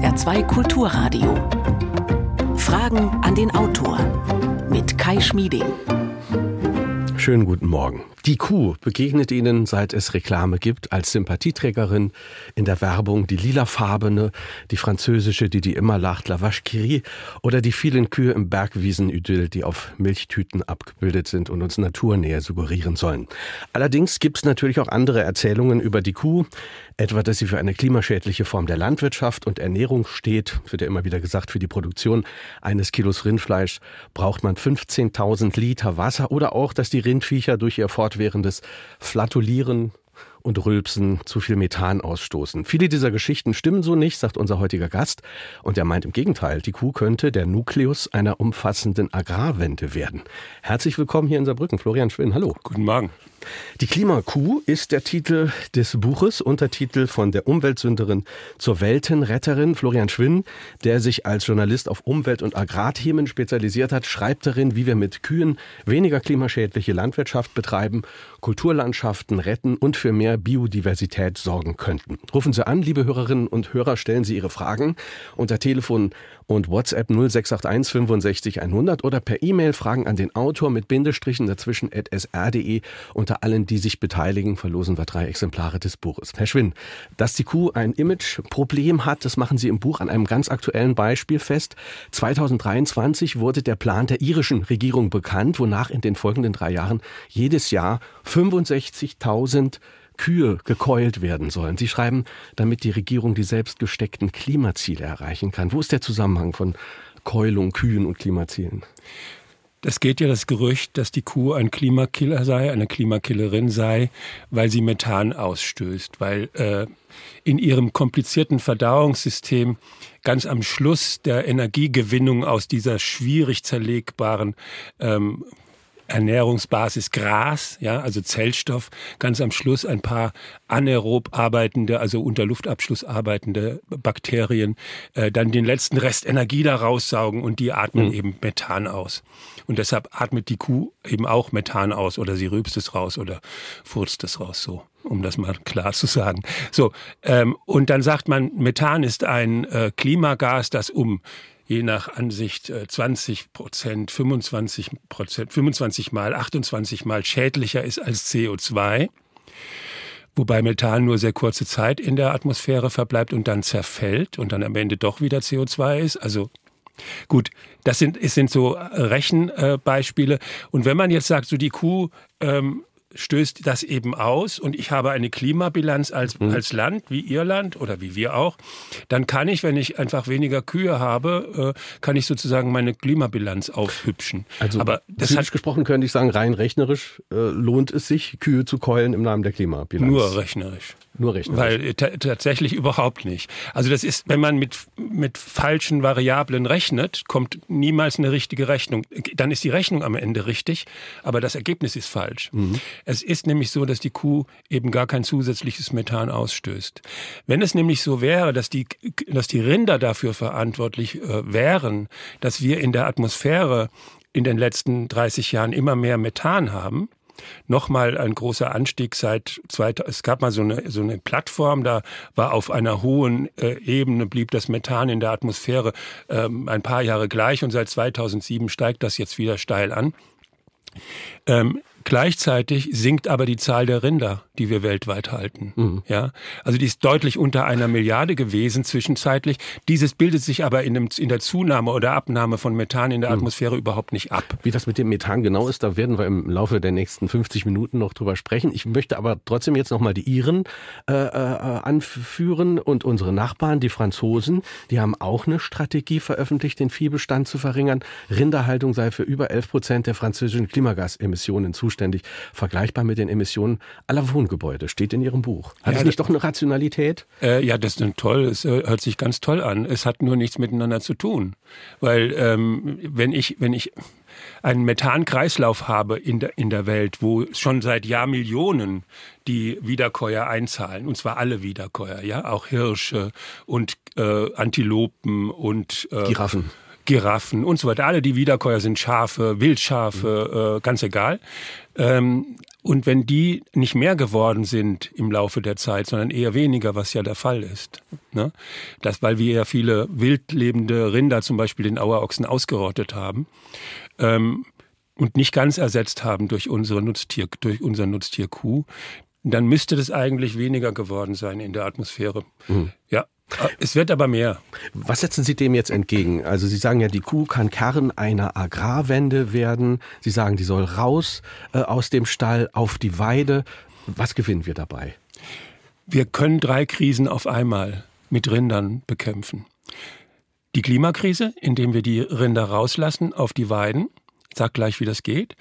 SR2 Kulturradio. Fragen an den Autor mit Kai Schmieding. Schönen guten Morgen. Die Kuh begegnet Ihnen, seit es Reklame gibt, als Sympathieträgerin in der Werbung, die lilafarbene, die französische, die die immer lacht, La Vache Curie oder die vielen Kühe im Bergwiesen-Idyll, die auf Milchtüten abgebildet sind und uns Naturnähe suggerieren sollen. Allerdings gibt es natürlich auch andere Erzählungen über die Kuh, etwa, dass sie für eine klimaschädliche Form der Landwirtschaft und Ernährung steht, wird ja immer wieder gesagt, für die Produktion eines Kilos Rindfleisch braucht man 15.000 Liter Wasser oder auch, dass die Rindviecher durch ihr Fort fortwährendes Flatulieren und Rülpsen zu viel Methan ausstoßen. Viele dieser Geschichten stimmen so nicht, sagt unser heutiger Gast. Und er meint im Gegenteil, die Kuh könnte der Nukleus einer umfassenden Agrarwende werden. Herzlich willkommen hier in Saarbrücken. Florian Schwinn, hallo. Guten Morgen. Die Klimakuh ist der Titel des Buches, Untertitel von der Umweltsünderin zur Weltenretterin. Florian Schwinn, der sich als Journalist auf Umwelt- und Agrarthemen spezialisiert hat, schreibt darin, wie wir mit Kühen weniger klimaschädliche Landwirtschaft betreiben, Kulturlandschaften retten und für mehr Biodiversität sorgen könnten. Rufen Sie an, liebe Hörerinnen und Hörer, stellen Sie Ihre Fragen unter Telefon und WhatsApp 0681 65 100 oder per E-Mail Fragen an den Autor mit Bindestrichen dazwischen at sr.de. Unter allen, die sich beteiligen, verlosen wir drei Exemplare des Buches. Herr Schwinn, dass die Kuh ein Imageproblem hat, das machen Sie im Buch an einem ganz aktuellen Beispiel fest. 2023 wurde der Plan der irischen Regierung bekannt, wonach in den folgenden drei Jahren jedes Jahr 65.000 Kühe gekeult werden sollen. Sie schreiben, damit die Regierung die selbst gesteckten Klimaziele erreichen kann. Wo ist der Zusammenhang von Keulung, Kühen und Klimazielen? Das geht ja das Gerücht, dass die Kuh ein Klimakiller sei, eine Klimakillerin sei, weil sie Methan ausstößt, weil äh, in ihrem komplizierten Verdauungssystem ganz am Schluss der Energiegewinnung aus dieser schwierig zerlegbaren ähm, Ernährungsbasis Gras, ja, also Zellstoff, ganz am Schluss ein paar anaerob arbeitende, also unter Luftabschluss arbeitende Bakterien, äh, dann den letzten Rest Energie da raussaugen und die atmen mhm. eben Methan aus. Und deshalb atmet die Kuh eben auch Methan aus oder sie rübst es raus oder furzt es raus, so um das mal klar zu sagen. So, ähm, und dann sagt man, Methan ist ein äh, Klimagas, das um je nach Ansicht 20 äh, Prozent, 25 Prozent, 25 mal, 28 mal schädlicher ist als CO2 wobei Methan nur sehr kurze Zeit in der Atmosphäre verbleibt und dann zerfällt und dann am Ende doch wieder CO2 ist. Also gut, das sind, es sind so Rechenbeispiele. Und wenn man jetzt sagt, so die Kuh ähm, stößt das eben aus und ich habe eine Klimabilanz als, mhm. als Land, wie Irland oder wie wir auch, dann kann ich, wenn ich einfach weniger Kühe habe, äh, kann ich sozusagen meine Klimabilanz aufhübschen. Also Aber das hat gesprochen könnte ich sagen, rein rechnerisch äh, lohnt es sich, Kühe zu keulen im Namen der Klimabilanz. Nur rechnerisch. Nur rechnerisch. Weil tatsächlich überhaupt nicht. Also das ist, wenn man mit, mit falschen Variablen rechnet, kommt niemals eine richtige Rechnung. Dann ist die Rechnung am Ende richtig, aber das Ergebnis ist falsch. Mhm. Es ist nämlich so, dass die Kuh eben gar kein zusätzliches Methan ausstößt. Wenn es nämlich so wäre, dass die, dass die Rinder dafür verantwortlich äh, wären, dass wir in der Atmosphäre in den letzten 30 Jahren immer mehr Methan haben, nochmal ein großer Anstieg seit zwei, es gab mal so eine, so eine Plattform, da war auf einer hohen äh, Ebene blieb das Methan in der Atmosphäre ähm, ein paar Jahre gleich und seit 2007 steigt das jetzt wieder steil an. Ähm, Gleichzeitig sinkt aber die Zahl der Rinder, die wir weltweit halten. Mhm. Ja, also die ist deutlich unter einer Milliarde gewesen zwischenzeitlich. Dieses bildet sich aber in, dem, in der Zunahme oder Abnahme von Methan in der mhm. Atmosphäre mhm. überhaupt nicht ab. Wie das mit dem Methan genau ist, da werden wir im Laufe der nächsten 50 Minuten noch drüber sprechen. Ich möchte aber trotzdem jetzt noch mal die Iren äh, äh, anführen und unsere Nachbarn, die Franzosen, die haben auch eine Strategie veröffentlicht, den Viehbestand zu verringern. Rinderhaltung sei für über 11 Prozent der französischen Klimagasemissionen zuständig zuständig, vergleichbar mit den Emissionen aller Wohngebäude, steht in Ihrem Buch. Hat ja, es nicht doch eine Rationalität? Äh, ja, das ist toll, es äh, hört sich ganz toll an. Es hat nur nichts miteinander zu tun. Weil ähm, wenn ich, wenn ich einen Methankreislauf habe in der, in der Welt, wo schon seit Jahrmillionen die Wiederkäuer einzahlen, und zwar alle Wiederkäuer, ja, auch Hirsche und äh, Antilopen und äh, Giraffen. Giraffen und so weiter. Alle, die Wiederkäuer sind, Schafe, Wildschafe, äh, ganz egal. Ähm, und wenn die nicht mehr geworden sind im Laufe der Zeit, sondern eher weniger, was ja der Fall ist, ne? das, weil wir ja viele wildlebende Rinder, zum Beispiel den Auerochsen, ausgerottet haben ähm, und nicht ganz ersetzt haben durch unsere Nutztier, durch unser Nutztier Kuh, dann müsste das eigentlich weniger geworden sein in der Atmosphäre. Mhm. Ja, es wird aber mehr. Was setzen Sie dem jetzt entgegen? Also Sie sagen ja, die Kuh kann Kern einer Agrarwende werden. Sie sagen, die soll raus äh, aus dem Stall auf die Weide. Was gewinnen wir dabei? Wir können drei Krisen auf einmal mit Rindern bekämpfen. Die Klimakrise, indem wir die Rinder rauslassen auf die Weiden. Ich sag gleich, wie das geht.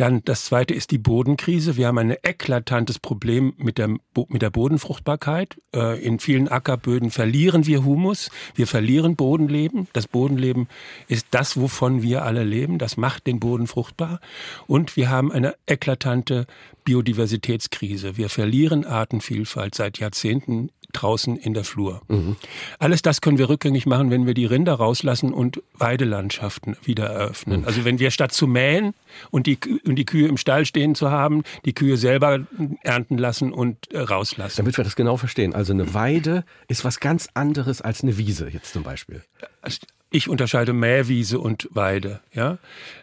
Dann das zweite ist die Bodenkrise. Wir haben ein eklatantes Problem mit der, mit der Bodenfruchtbarkeit. Äh, in vielen Ackerböden verlieren wir Humus, wir verlieren Bodenleben. Das Bodenleben ist das, wovon wir alle leben. Das macht den Boden fruchtbar. Und wir haben eine eklatante Biodiversitätskrise. Wir verlieren Artenvielfalt seit Jahrzehnten draußen in der Flur. Mhm. Alles das können wir rückgängig machen, wenn wir die Rinder rauslassen und Weidelandschaften wieder eröffnen. Mhm. Also wenn wir statt zu mähen und die, und die Kühe im Stall stehen zu haben, die Kühe selber ernten lassen und äh, rauslassen. Damit wir das genau verstehen. Also eine Weide ist was ganz anderes als eine Wiese jetzt zum Beispiel. Ich unterscheide Mähwiese und Weide. Ja,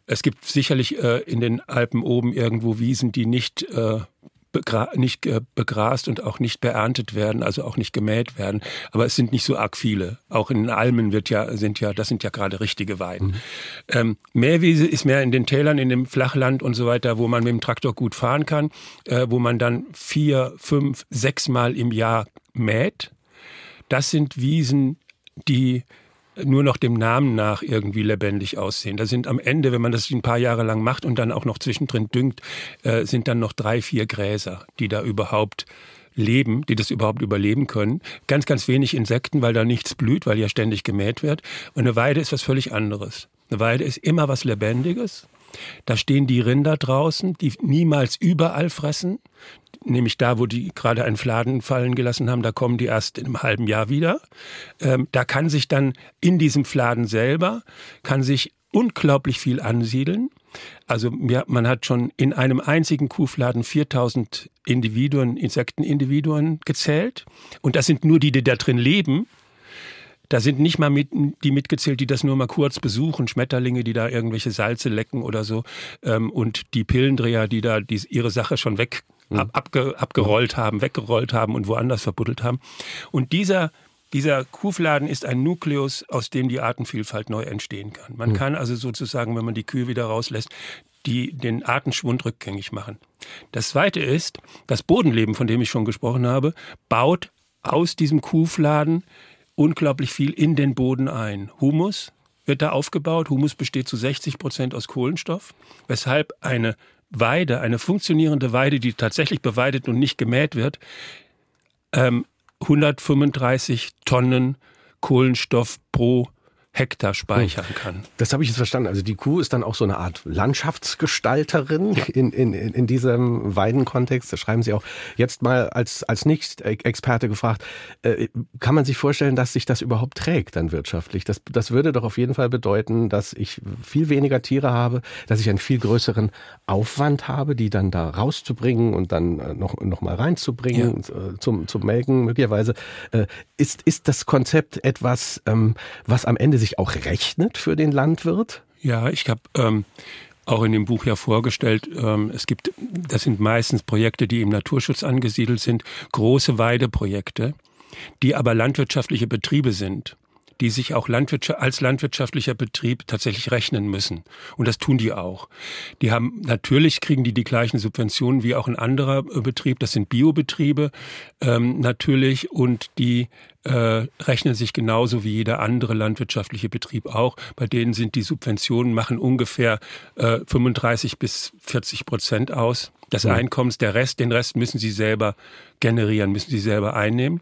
es gibt sicherlich äh, in den Alpen oben irgendwo Wiesen, die nicht äh, nicht begrast und auch nicht beerntet werden, also auch nicht gemäht werden. Aber es sind nicht so arg viele. Auch in den Almen wird ja, sind ja, das sind ja gerade richtige Weiden. Mhm. Ähm, Mähwiese ist mehr in den Tälern, in dem Flachland und so weiter, wo man mit dem Traktor gut fahren kann, äh, wo man dann vier, fünf, sechs Mal im Jahr mäht. Das sind Wiesen, die nur noch dem Namen nach irgendwie lebendig aussehen. Da sind am Ende, wenn man das ein paar Jahre lang macht und dann auch noch zwischendrin düngt, äh, sind dann noch drei, vier Gräser, die da überhaupt leben, die das überhaupt überleben können. Ganz, ganz wenig Insekten, weil da nichts blüht, weil ja ständig gemäht wird. Und eine Weide ist was völlig anderes. Eine Weide ist immer was Lebendiges. Da stehen die Rinder draußen, die niemals überall fressen nämlich da, wo die gerade einen Fladen fallen gelassen haben, da kommen die erst in einem halben Jahr wieder. Ähm, da kann sich dann in diesem Fladen selber, kann sich unglaublich viel ansiedeln. Also ja, man hat schon in einem einzigen Kuhfladen 4000 Individuen, Insektenindividuen gezählt. Und das sind nur die, die da drin leben. Da sind nicht mal mit, die mitgezählt, die das nur mal kurz besuchen, Schmetterlinge, die da irgendwelche Salze lecken oder so, ähm, und die Pillendreher, die da die, ihre Sache schon weg. Ab, abge, abgerollt haben, weggerollt haben und woanders verbuddelt haben. Und dieser dieser Kuhfladen ist ein Nukleus, aus dem die Artenvielfalt neu entstehen kann. Man mhm. kann also sozusagen, wenn man die Kühe wieder rauslässt, die, den Artenschwund rückgängig machen. Das zweite ist, das Bodenleben, von dem ich schon gesprochen habe, baut aus diesem Kuhfladen unglaublich viel in den Boden ein. Humus wird da aufgebaut. Humus besteht zu 60 Prozent aus Kohlenstoff, weshalb eine Weide, eine funktionierende Weide, die tatsächlich beweidet und nicht gemäht wird, ähm, 135 Tonnen Kohlenstoff pro Hektar speichern hm. kann. Das habe ich jetzt verstanden. Also die Kuh ist dann auch so eine Art Landschaftsgestalterin ja. in, in, in diesem Weidenkontext. Das schreiben Sie auch jetzt mal als, als Nicht-Experte gefragt. Äh, kann man sich vorstellen, dass sich das überhaupt trägt dann wirtschaftlich? Das, das würde doch auf jeden Fall bedeuten, dass ich viel weniger Tiere habe, dass ich einen viel größeren Aufwand habe, die dann da rauszubringen und dann äh, noch, noch mal reinzubringen ja. Äh, zum, zum Melken möglicherweise. Ist, ist das Konzept etwas, ähm, was am Ende sich sich auch rechnet für den Landwirt? Ja, ich habe ähm, auch in dem Buch ja vorgestellt, ähm, es gibt, das sind meistens Projekte, die im Naturschutz angesiedelt sind, große Weideprojekte, die aber landwirtschaftliche Betriebe sind die sich auch Landwirtschaft, als landwirtschaftlicher Betrieb tatsächlich rechnen müssen. Und das tun die auch. Die haben, natürlich kriegen die die gleichen Subventionen wie auch ein anderer äh, Betrieb. Das sind Biobetriebe, ähm, natürlich. Und die äh, rechnen sich genauso wie jeder andere landwirtschaftliche Betrieb auch. Bei denen sind die Subventionen, machen ungefähr äh, 35 bis 40 Prozent aus des ja. Einkommens. Der Rest, den Rest müssen sie selber generieren, müssen sie selber einnehmen.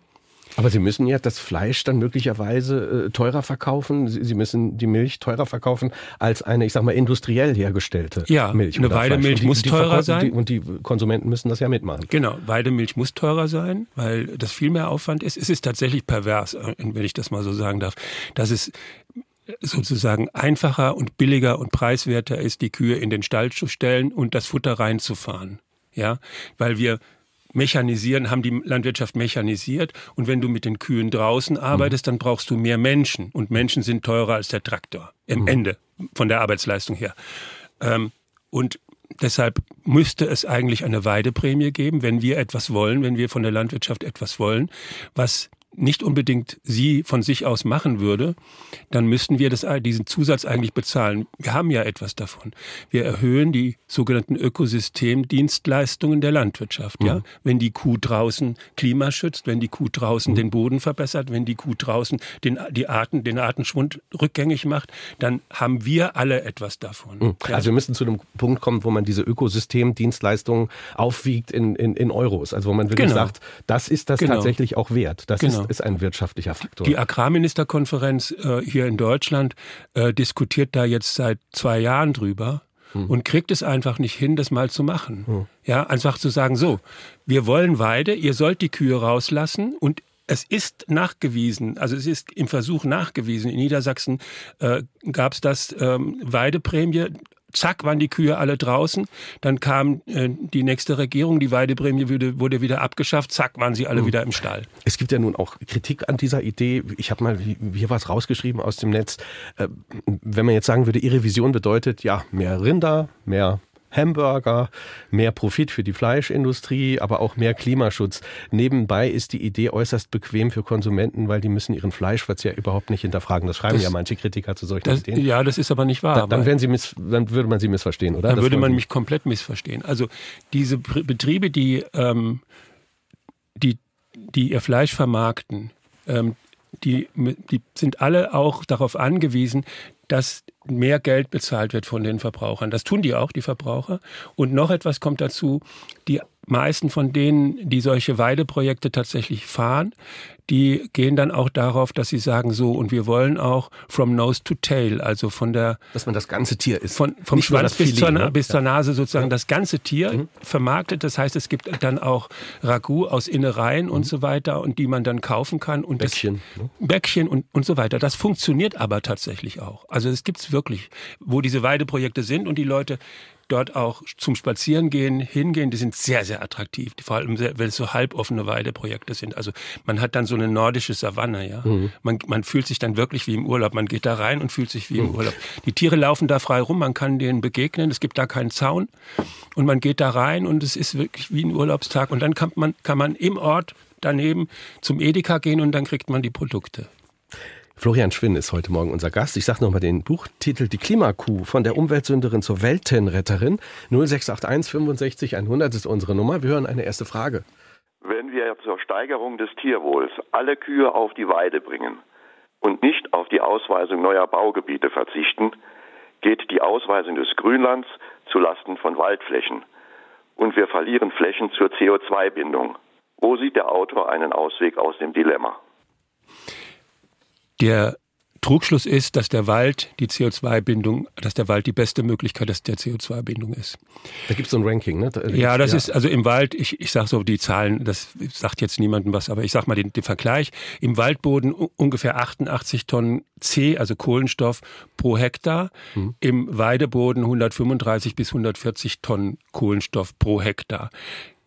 Aber Sie müssen ja das Fleisch dann möglicherweise äh, teurer verkaufen. Sie, müssen die Milch teurer verkaufen als eine, ich sag mal, industriell hergestellte ja, Milch. Eine Weidemilch muss die teurer sein. Die, und die Konsumenten müssen das ja mitmachen. Genau, Weidemilch muss teurer sein, weil das viel mehr Aufwand ist. Es ist tatsächlich pervers, äh, wenn ich das mal so sagen darf, dass es sozusagen einfacher und billiger und preiswerter ist, die Kühe in den Stall zu stellen und das Futter reinzufahren. Ja, weil wir mechanisieren, haben die Landwirtschaft mechanisiert. Und wenn du mit den Kühen draußen arbeitest, dann brauchst du mehr Menschen. Und Menschen sind teurer als der Traktor. Im mhm. Ende von der Arbeitsleistung her. Ähm, und deshalb müsste es eigentlich eine Weideprämie geben, wenn wir etwas wollen, wenn wir von der Landwirtschaft etwas wollen, was nicht unbedingt sie von sich aus machen würde, dann müssten wir das, diesen Zusatz eigentlich bezahlen. Wir haben ja etwas davon. Wir erhöhen die sogenannten Ökosystemdienstleistungen der Landwirtschaft. Mhm. Ja, wenn die Kuh draußen Klima schützt, wenn die Kuh draußen mhm. den Boden verbessert, wenn die Kuh draußen den, die Arten, den Artenschwund rückgängig macht, dann haben wir alle etwas davon. Mhm. Ja. Also wir müssen zu einem Punkt kommen, wo man diese Ökosystemdienstleistungen aufwiegt in, in, in Euros. Also wo man wirklich genau. sagt, das ist das genau. tatsächlich auch wert. Das genau. ist ist ein wirtschaftlicher Faktor. Die Agrarministerkonferenz äh, hier in Deutschland äh, diskutiert da jetzt seit zwei Jahren drüber hm. und kriegt es einfach nicht hin, das mal zu machen. Hm. Ja, einfach zu sagen, so, wir wollen Weide, ihr sollt die Kühe rauslassen und es ist nachgewiesen, also es ist im Versuch nachgewiesen. In Niedersachsen äh, gab es das ähm, Weideprämie zack waren die Kühe alle draußen. Dann kam äh, die nächste Regierung, die Weideprämie wurde, wurde wieder abgeschafft, zack waren sie alle mhm. wieder im Stall. Es gibt ja nun auch Kritik an dieser Idee. Ich habe mal hier was rausgeschrieben aus dem Netz. Äh, wenn man jetzt sagen würde, Ihre Vision bedeutet ja mehr Rinder, mehr Hamburger, mehr Profit für die Fleischindustrie, aber auch mehr Klimaschutz. Nebenbei ist die Idee äußerst bequem für Konsumenten, weil die müssen ihren Fleischverzehr überhaupt nicht hinterfragen. Das schreiben das, ja manche Kritiker zu solchen das, Ideen. Ja, das ist aber nicht wahr. Da, dann, werden sie miss, dann würde man sie missverstehen, oder? Dann das würde man mich komplett missverstehen. Also diese Betriebe, die, ähm, die, die ihr Fleisch vermarkten, ähm, die, die sind alle auch darauf angewiesen, dass mehr Geld bezahlt wird von den Verbrauchern. Das tun die auch, die Verbraucher. Und noch etwas kommt dazu, die meisten von denen, die solche Weideprojekte tatsächlich fahren, die gehen dann auch darauf, dass sie sagen so und wir wollen auch from nose to tail, also von der dass man das ganze Tier ist, von vom Nicht Schwanz bis, Filet, zur, ne? bis zur Nase sozusagen ja. das ganze Tier mhm. vermarktet. Das heißt, es gibt dann auch Ragout aus Innereien mhm. und so weiter und die man dann kaufen kann und Bäckchen, das, ne? Bäckchen und und so weiter. Das funktioniert aber tatsächlich auch. Also es gibt's wirklich, wo diese Weideprojekte sind und die Leute dort auch zum Spazierengehen hingehen, die sind sehr, sehr attraktiv. Vor allem, wenn es so halboffene Weideprojekte sind. Also man hat dann so eine nordische Savanne, ja. Mhm. Man, man fühlt sich dann wirklich wie im Urlaub. Man geht da rein und fühlt sich wie im mhm. Urlaub. Die Tiere laufen da frei rum, man kann denen begegnen, es gibt da keinen Zaun. Und man geht da rein und es ist wirklich wie ein Urlaubstag. Und dann kann man, kann man im Ort daneben zum Edeka gehen und dann kriegt man die Produkte. Florian Schwinn ist heute Morgen unser Gast. Ich sage nochmal den Buchtitel Die Klimakuh von der Umweltsünderin zur Weltenretterin. 0681 65 100 ist unsere Nummer. Wir hören eine erste Frage. Wenn wir zur Steigerung des Tierwohls alle Kühe auf die Weide bringen und nicht auf die Ausweisung neuer Baugebiete verzichten, geht die Ausweisung des Grünlands zulasten von Waldflächen und wir verlieren Flächen zur CO2-Bindung. Wo sieht der Autor einen Ausweg aus dem Dilemma? Der Trugschluss ist, dass der Wald die CO2-Bindung, dass der Wald die beste Möglichkeit der CO2-Bindung ist. Da gibt es so ein Ranking, ne? Da ja, das ja. ist also im Wald, ich, ich sage so die Zahlen, das sagt jetzt niemandem was, aber ich sage mal den, den Vergleich. Im Waldboden ungefähr 88 Tonnen C, also Kohlenstoff pro Hektar. Mhm. Im Weideboden 135 bis 140 Tonnen Kohlenstoff pro Hektar.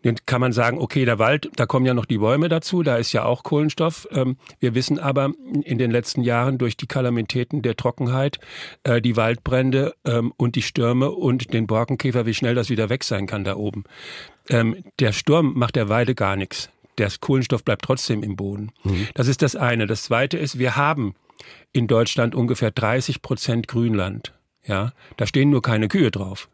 Dann kann man sagen, okay, der Wald, da kommen ja noch die Bäume dazu, da ist ja auch Kohlenstoff. Ähm, wir wissen aber in den letzten Jahren durch die Kalamitäten der Trockenheit, äh, die Waldbrände ähm, und die Stürme und den Borkenkäfer, wie schnell das wieder weg sein kann da oben. Ähm, der Sturm macht der Weide gar nichts. Der Kohlenstoff bleibt trotzdem im Boden. Mhm. Das ist das eine. Das zweite ist, wir haben in Deutschland ungefähr 30 Prozent Grünland. Ja, da stehen nur keine Kühe drauf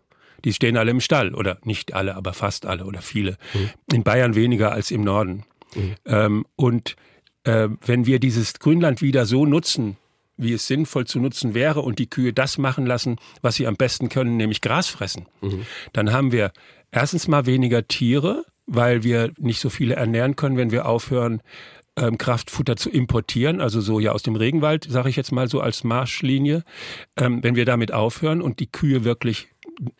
die stehen alle im Stall oder nicht alle, aber fast alle oder viele. Mhm. In Bayern weniger als im Norden. Mhm. Ähm, und äh, wenn wir dieses Grünland wieder so nutzen, wie es sinnvoll zu nutzen wäre und die Kühe das machen lassen, was sie am besten können, nämlich Gras fressen, mhm. dann haben wir erstens mal weniger Tiere, weil wir nicht so viele ernähren können, wenn wir aufhören, ähm, Kraftfutter zu importieren, also so ja aus dem Regenwald, sage ich jetzt mal so als Marschlinie. Ähm, wenn wir damit aufhören und die Kühe wirklich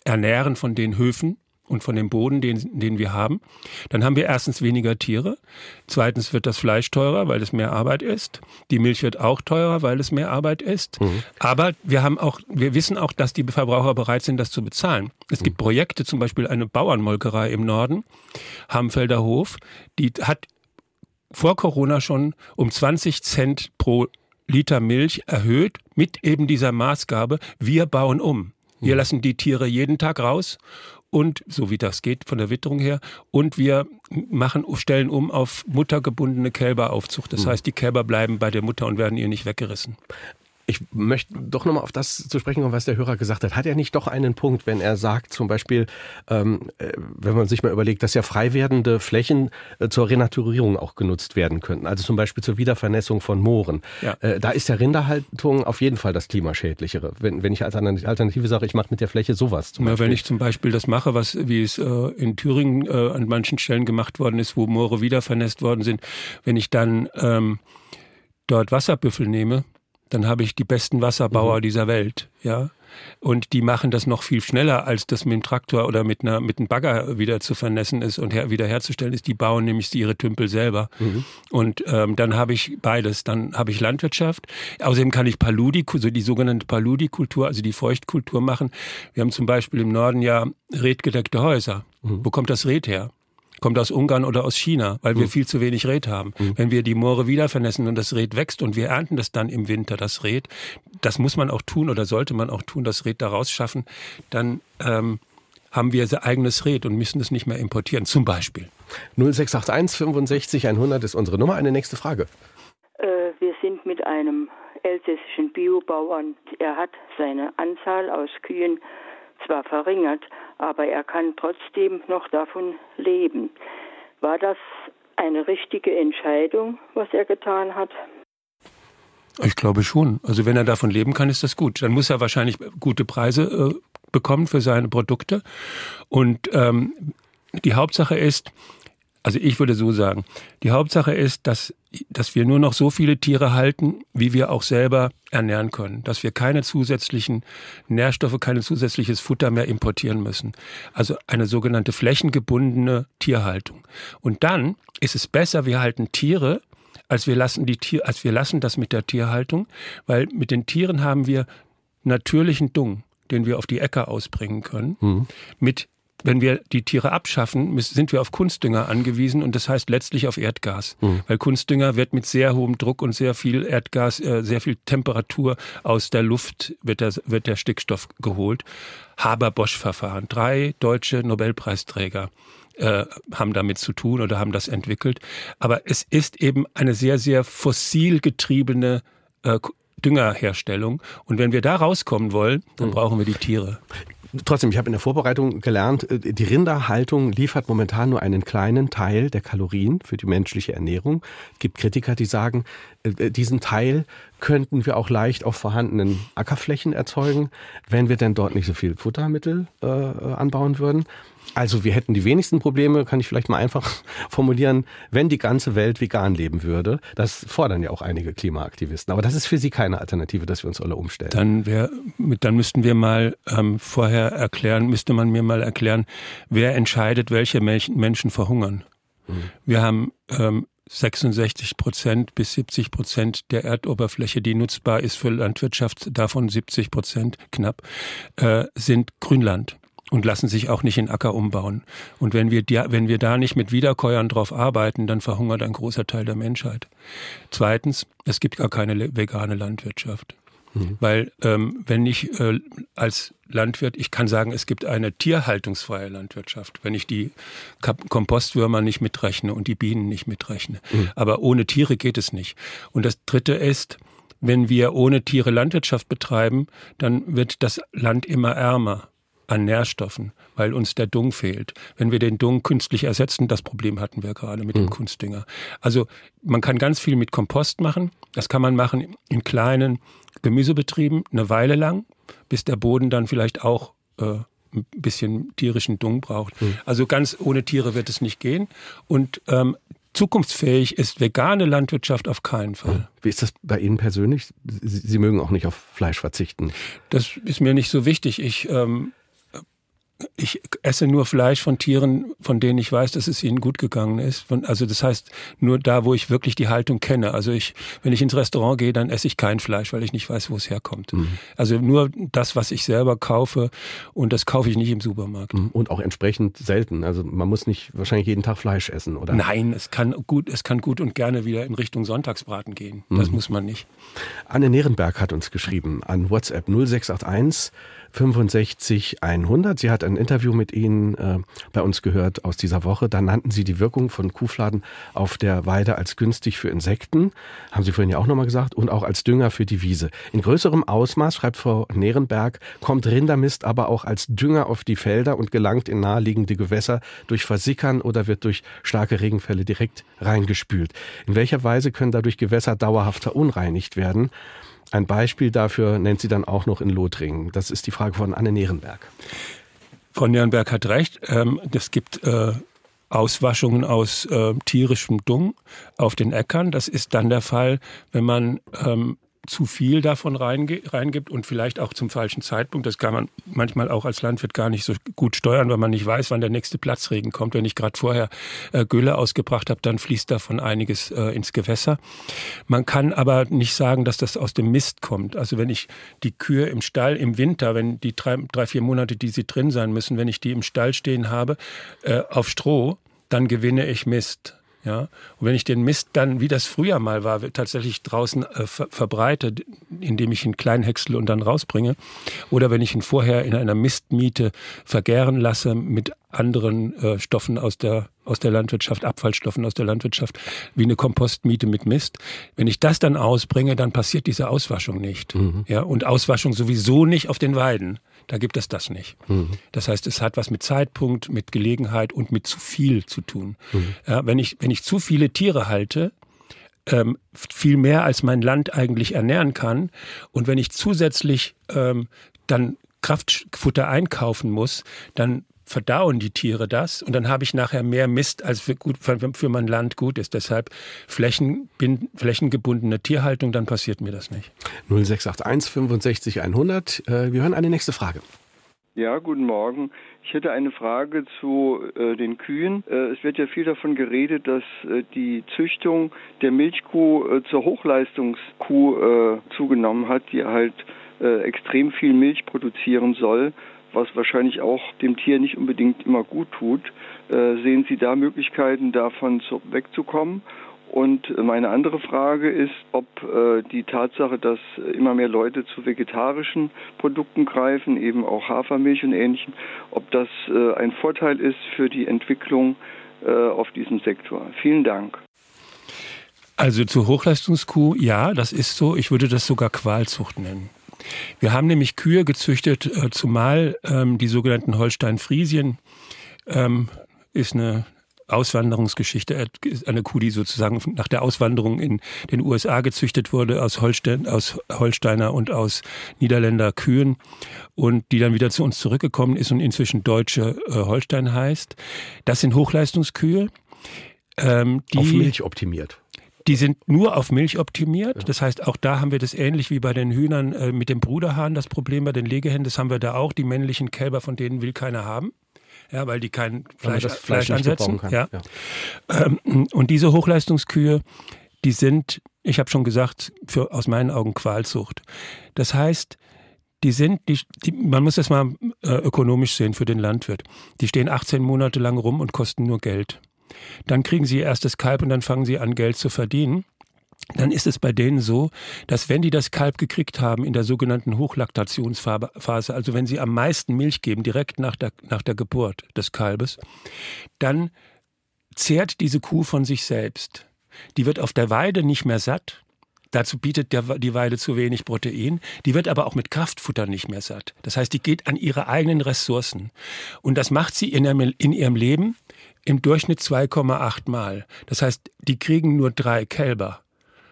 ernähren von den Höfen, und von dem Boden, den, den wir haben, dann haben wir erstens weniger Tiere, zweitens wird das Fleisch teurer, weil es mehr Arbeit ist, die Milch wird auch teurer, weil es mehr Arbeit ist, mhm. aber wir haben auch, wir wissen auch, dass die Verbraucher bereit sind, das zu bezahlen. Es mhm. gibt Projekte, zum Beispiel eine Bauernmolkerei im Norden, Hamfelder Hof, die hat vor Corona schon um 20 Cent pro Liter Milch erhöht mit eben dieser Maßgabe, wir bauen um. Wir mhm. lassen die Tiere jeden Tag raus und so wie das geht von der Witterung her und wir machen stellen um auf muttergebundene Kälberaufzucht. Das mhm. heißt, die Kälber bleiben bei der Mutter und werden ihr nicht weggerissen. Ich möchte doch nochmal auf das zu sprechen kommen, was der Hörer gesagt hat. Hat er nicht doch einen Punkt, wenn er sagt, zum Beispiel, ähm, äh, wenn man sich mal überlegt, dass ja frei werdende Flächen äh, zur Renaturierung auch genutzt werden könnten, also zum Beispiel zur Wiedervernässung von Mooren. Ja. Äh, da ist der Rinderhaltung auf jeden Fall das Klimaschädlichere. Wenn, wenn ich als Alternative sage, ich mache mit der Fläche sowas. Zum ja, wenn ich zum Beispiel das mache, was wie es äh, in Thüringen äh, an manchen Stellen gemacht worden ist, wo Moore wiedervernässt worden sind, wenn ich dann ähm, dort Wasserbüffel nehme, dann habe ich die besten Wasserbauer mhm. dieser Welt, ja. Und die machen das noch viel schneller, als das mit dem Traktor oder mit einer mit einem Bagger wieder zu vernässen ist und her, wieder herzustellen ist. Die bauen nämlich ihre Tümpel selber. Mhm. Und ähm, dann habe ich beides. Dann habe ich Landwirtschaft. Außerdem kann ich Paludi, so die sogenannte Paludikultur, also die Feuchtkultur machen. Wir haben zum Beispiel im Norden ja redgedeckte Häuser. Mhm. Wo kommt das Red her? Kommt aus Ungarn oder aus China, weil wir mhm. viel zu wenig Red haben. Mhm. Wenn wir die Moore wieder vernässen und das Red wächst und wir ernten das dann im Winter, das Red, das muss man auch tun oder sollte man auch tun, das Red daraus schaffen, dann ähm, haben wir eigenes Red und müssen es nicht mehr importieren, zum Beispiel. 0681 65 100 ist unsere Nummer. Eine nächste Frage. Äh, wir sind mit einem elsässischen Biobauern. Er hat seine Anzahl aus Kühen zwar verringert, aber er kann trotzdem noch davon leben. War das eine richtige Entscheidung, was er getan hat? Ich glaube schon. Also wenn er davon leben kann, ist das gut. Dann muss er wahrscheinlich gute Preise äh, bekommen für seine Produkte. Und ähm, die Hauptsache ist, also ich würde so sagen, die Hauptsache ist, dass, dass wir nur noch so viele Tiere halten, wie wir auch selber ernähren können. Dass wir keine zusätzlichen Nährstoffe, kein zusätzliches Futter mehr importieren müssen. Also eine sogenannte flächengebundene Tierhaltung. Und dann ist es besser, wir halten Tiere, als wir lassen die Tier, als wir lassen das mit der Tierhaltung, weil mit den Tieren haben wir natürlichen Dung den wir auf die Äcker ausbringen können, mhm. mit wenn wir die Tiere abschaffen, sind wir auf Kunstdünger angewiesen und das heißt letztlich auf Erdgas. Mhm. Weil Kunstdünger wird mit sehr hohem Druck und sehr viel Erdgas, äh, sehr viel Temperatur aus der Luft wird der, wird der Stickstoff geholt. Haber-Bosch-Verfahren. Drei deutsche Nobelpreisträger äh, haben damit zu tun oder haben das entwickelt. Aber es ist eben eine sehr, sehr fossil getriebene äh, Düngerherstellung. Und wenn wir da rauskommen wollen, dann mhm. brauchen wir die Tiere. Trotzdem, ich habe in der Vorbereitung gelernt, äh, die Rinderhaltung liefert momentan nur einen kleinen Teil der Kalorien für die menschliche Ernährung. Es gibt Kritiker, die sagen, äh, äh, diesen Teil könnten wir auch leicht auf vorhandenen Ackerflächen erzeugen, wenn wir denn dort nicht so viel Futtermittel äh, anbauen würden. Also wir hätten die wenigsten Probleme, kann ich vielleicht mal einfach formulieren, wenn die ganze Welt vegan leben würde. Das fordern ja auch einige Klimaaktivisten. Aber das ist für Sie keine Alternative, dass wir uns alle umstellen. Dann, wär, dann müssten wir mal ähm, vorher erklären, müsste man mir mal erklären, wer entscheidet, welche Menschen verhungern. Mhm. Wir haben ähm, 66 Prozent bis 70 Prozent der Erdoberfläche, die nutzbar ist für Landwirtschaft, davon 70 Prozent knapp, äh, sind Grünland und lassen sich auch nicht in Acker umbauen. Und wenn wir, wenn wir da nicht mit Wiederkäuern drauf arbeiten, dann verhungert ein großer Teil der Menschheit. Zweitens, es gibt gar keine vegane Landwirtschaft. Mhm. Weil ähm, wenn ich äh, als Landwirt, ich kann sagen, es gibt eine tierhaltungsfreie Landwirtschaft, wenn ich die Kompostwürmer nicht mitrechne und die Bienen nicht mitrechne. Mhm. Aber ohne Tiere geht es nicht. Und das Dritte ist, wenn wir ohne Tiere Landwirtschaft betreiben, dann wird das Land immer ärmer an Nährstoffen, weil uns der Dung fehlt. Wenn wir den Dung künstlich ersetzen, das Problem hatten wir gerade mit mhm. dem Kunstdünger. Also man kann ganz viel mit Kompost machen. Das kann man machen in kleinen Gemüsebetrieben eine Weile lang, bis der Boden dann vielleicht auch äh, ein bisschen tierischen Dung braucht. Mhm. Also ganz ohne Tiere wird es nicht gehen. Und ähm, zukunftsfähig ist vegane Landwirtschaft auf keinen Fall. Wie ist das bei Ihnen persönlich? Sie, Sie mögen auch nicht auf Fleisch verzichten. Das ist mir nicht so wichtig. Ich ähm, ich esse nur Fleisch von Tieren, von denen ich weiß, dass es ihnen gut gegangen ist. Also das heißt, nur da, wo ich wirklich die Haltung kenne. Also ich, wenn ich ins Restaurant gehe, dann esse ich kein Fleisch, weil ich nicht weiß, wo es herkommt. Mhm. Also nur das, was ich selber kaufe und das kaufe ich nicht im Supermarkt. Mhm. Und auch entsprechend selten. Also man muss nicht wahrscheinlich jeden Tag Fleisch essen, oder? Nein, es kann gut, es kann gut und gerne wieder in Richtung Sonntagsbraten gehen. Das mhm. muss man nicht. Anne Nierenberg hat uns geschrieben an WhatsApp 0681 65 100. Sie hat ein Interview mit Ihnen äh, bei uns gehört aus dieser Woche. Da nannten Sie die Wirkung von Kuhfladen auf der Weide als günstig für Insekten, haben Sie vorhin ja auch nochmal gesagt, und auch als Dünger für die Wiese. In größerem Ausmaß, schreibt Frau Nerenberg, kommt Rindermist aber auch als Dünger auf die Felder und gelangt in naheliegende Gewässer durch Versickern oder wird durch starke Regenfälle direkt reingespült. In welcher Weise können dadurch Gewässer dauerhaft verunreinigt werden? Ein Beispiel dafür nennt sie dann auch noch in Lothringen. Das ist die Frage von Anne Nierenberg. Frau Nierenberg hat recht. Ähm, es gibt äh, Auswaschungen aus äh, tierischem Dung auf den Äckern. Das ist dann der Fall, wenn man ähm, zu viel davon reingibt und vielleicht auch zum falschen Zeitpunkt. Das kann man manchmal auch als Landwirt gar nicht so gut steuern, weil man nicht weiß, wann der nächste Platzregen kommt. Wenn ich gerade vorher äh, Gülle ausgebracht habe, dann fließt davon einiges äh, ins Gewässer. Man kann aber nicht sagen, dass das aus dem Mist kommt. Also wenn ich die Kühe im Stall im Winter, wenn die drei, drei vier Monate, die sie drin sein müssen, wenn ich die im Stall stehen habe, äh, auf Stroh, dann gewinne ich Mist. Ja, und wenn ich den Mist dann, wie das früher mal war, tatsächlich draußen äh, ver verbreite, indem ich ihn klein häcksle und dann rausbringe, oder wenn ich ihn vorher in einer Mistmiete vergären lasse mit anderen äh, Stoffen aus der aus der Landwirtschaft, Abfallstoffen aus der Landwirtschaft, wie eine Kompostmiete mit Mist. Wenn ich das dann ausbringe, dann passiert diese Auswaschung nicht. Mhm. Ja, und Auswaschung sowieso nicht auf den Weiden. Da gibt es das nicht. Mhm. Das heißt, es hat was mit Zeitpunkt, mit Gelegenheit und mit zu viel zu tun. Mhm. Ja, wenn, ich, wenn ich zu viele Tiere halte, ähm, viel mehr als mein Land eigentlich ernähren kann, und wenn ich zusätzlich ähm, dann Kraftfutter einkaufen muss, dann verdauen die Tiere das und dann habe ich nachher mehr Mist, als für, gut, für, für mein Land gut ist. Deshalb Flächenbind, flächengebundene Tierhaltung, dann passiert mir das nicht. 0681 65 100. wir hören eine nächste Frage. Ja, guten Morgen. Ich hätte eine Frage zu äh, den Kühen. Äh, es wird ja viel davon geredet, dass äh, die Züchtung der Milchkuh äh, zur Hochleistungskuh äh, zugenommen hat, die halt äh, extrem viel Milch produzieren soll was wahrscheinlich auch dem Tier nicht unbedingt immer gut tut. Äh, sehen Sie da Möglichkeiten, davon zu, wegzukommen? Und meine andere Frage ist, ob äh, die Tatsache, dass immer mehr Leute zu vegetarischen Produkten greifen, eben auch Hafermilch und ähnlichem, ob das äh, ein Vorteil ist für die Entwicklung äh, auf diesem Sektor. Vielen Dank. Also zur Hochleistungskuh, ja, das ist so. Ich würde das sogar Qualzucht nennen. Wir haben nämlich Kühe gezüchtet, äh, zumal ähm, die sogenannten Holstein-Friesien ähm, ist eine Auswanderungsgeschichte, eine Kuh, die sozusagen nach der Auswanderung in den USA gezüchtet wurde aus, Holstein, aus Holsteiner und aus Niederländer Kühen und die dann wieder zu uns zurückgekommen ist und inzwischen deutsche äh, Holstein heißt. Das sind Hochleistungskühe. Ähm, die, Auf Milch optimiert. Die sind nur auf Milch optimiert. Das heißt, auch da haben wir das ähnlich wie bei den Hühnern äh, mit dem Bruderhahn. Das Problem bei den Legehennen, das haben wir da auch. Die männlichen Kälber, von denen will keiner haben. Ja, weil die kein Fleisch, das Fleisch, Fleisch ansetzen. Ja. ja. Ähm, und diese Hochleistungskühe, die sind, ich habe schon gesagt, für, aus meinen Augen Qualzucht. Das heißt, die sind, die, die, man muss das mal äh, ökonomisch sehen für den Landwirt. Die stehen 18 Monate lang rum und kosten nur Geld. Dann kriegen sie ihr erstes Kalb und dann fangen sie an, Geld zu verdienen dann ist es bei denen so, dass wenn die das Kalb gekriegt haben in der sogenannten Hochlaktationsphase, also wenn sie am meisten Milch geben, direkt nach der, nach der Geburt des Kalbes, dann zehrt diese Kuh von sich selbst. Die wird auf der Weide nicht mehr satt. Dazu bietet der, die Weide zu wenig Protein. Die wird aber auch mit Kraftfutter nicht mehr satt. Das heißt, die geht an ihre eigenen Ressourcen. Und das macht sie in ihrem, in ihrem Leben im Durchschnitt 2,8 Mal. Das heißt, die kriegen nur drei Kälber.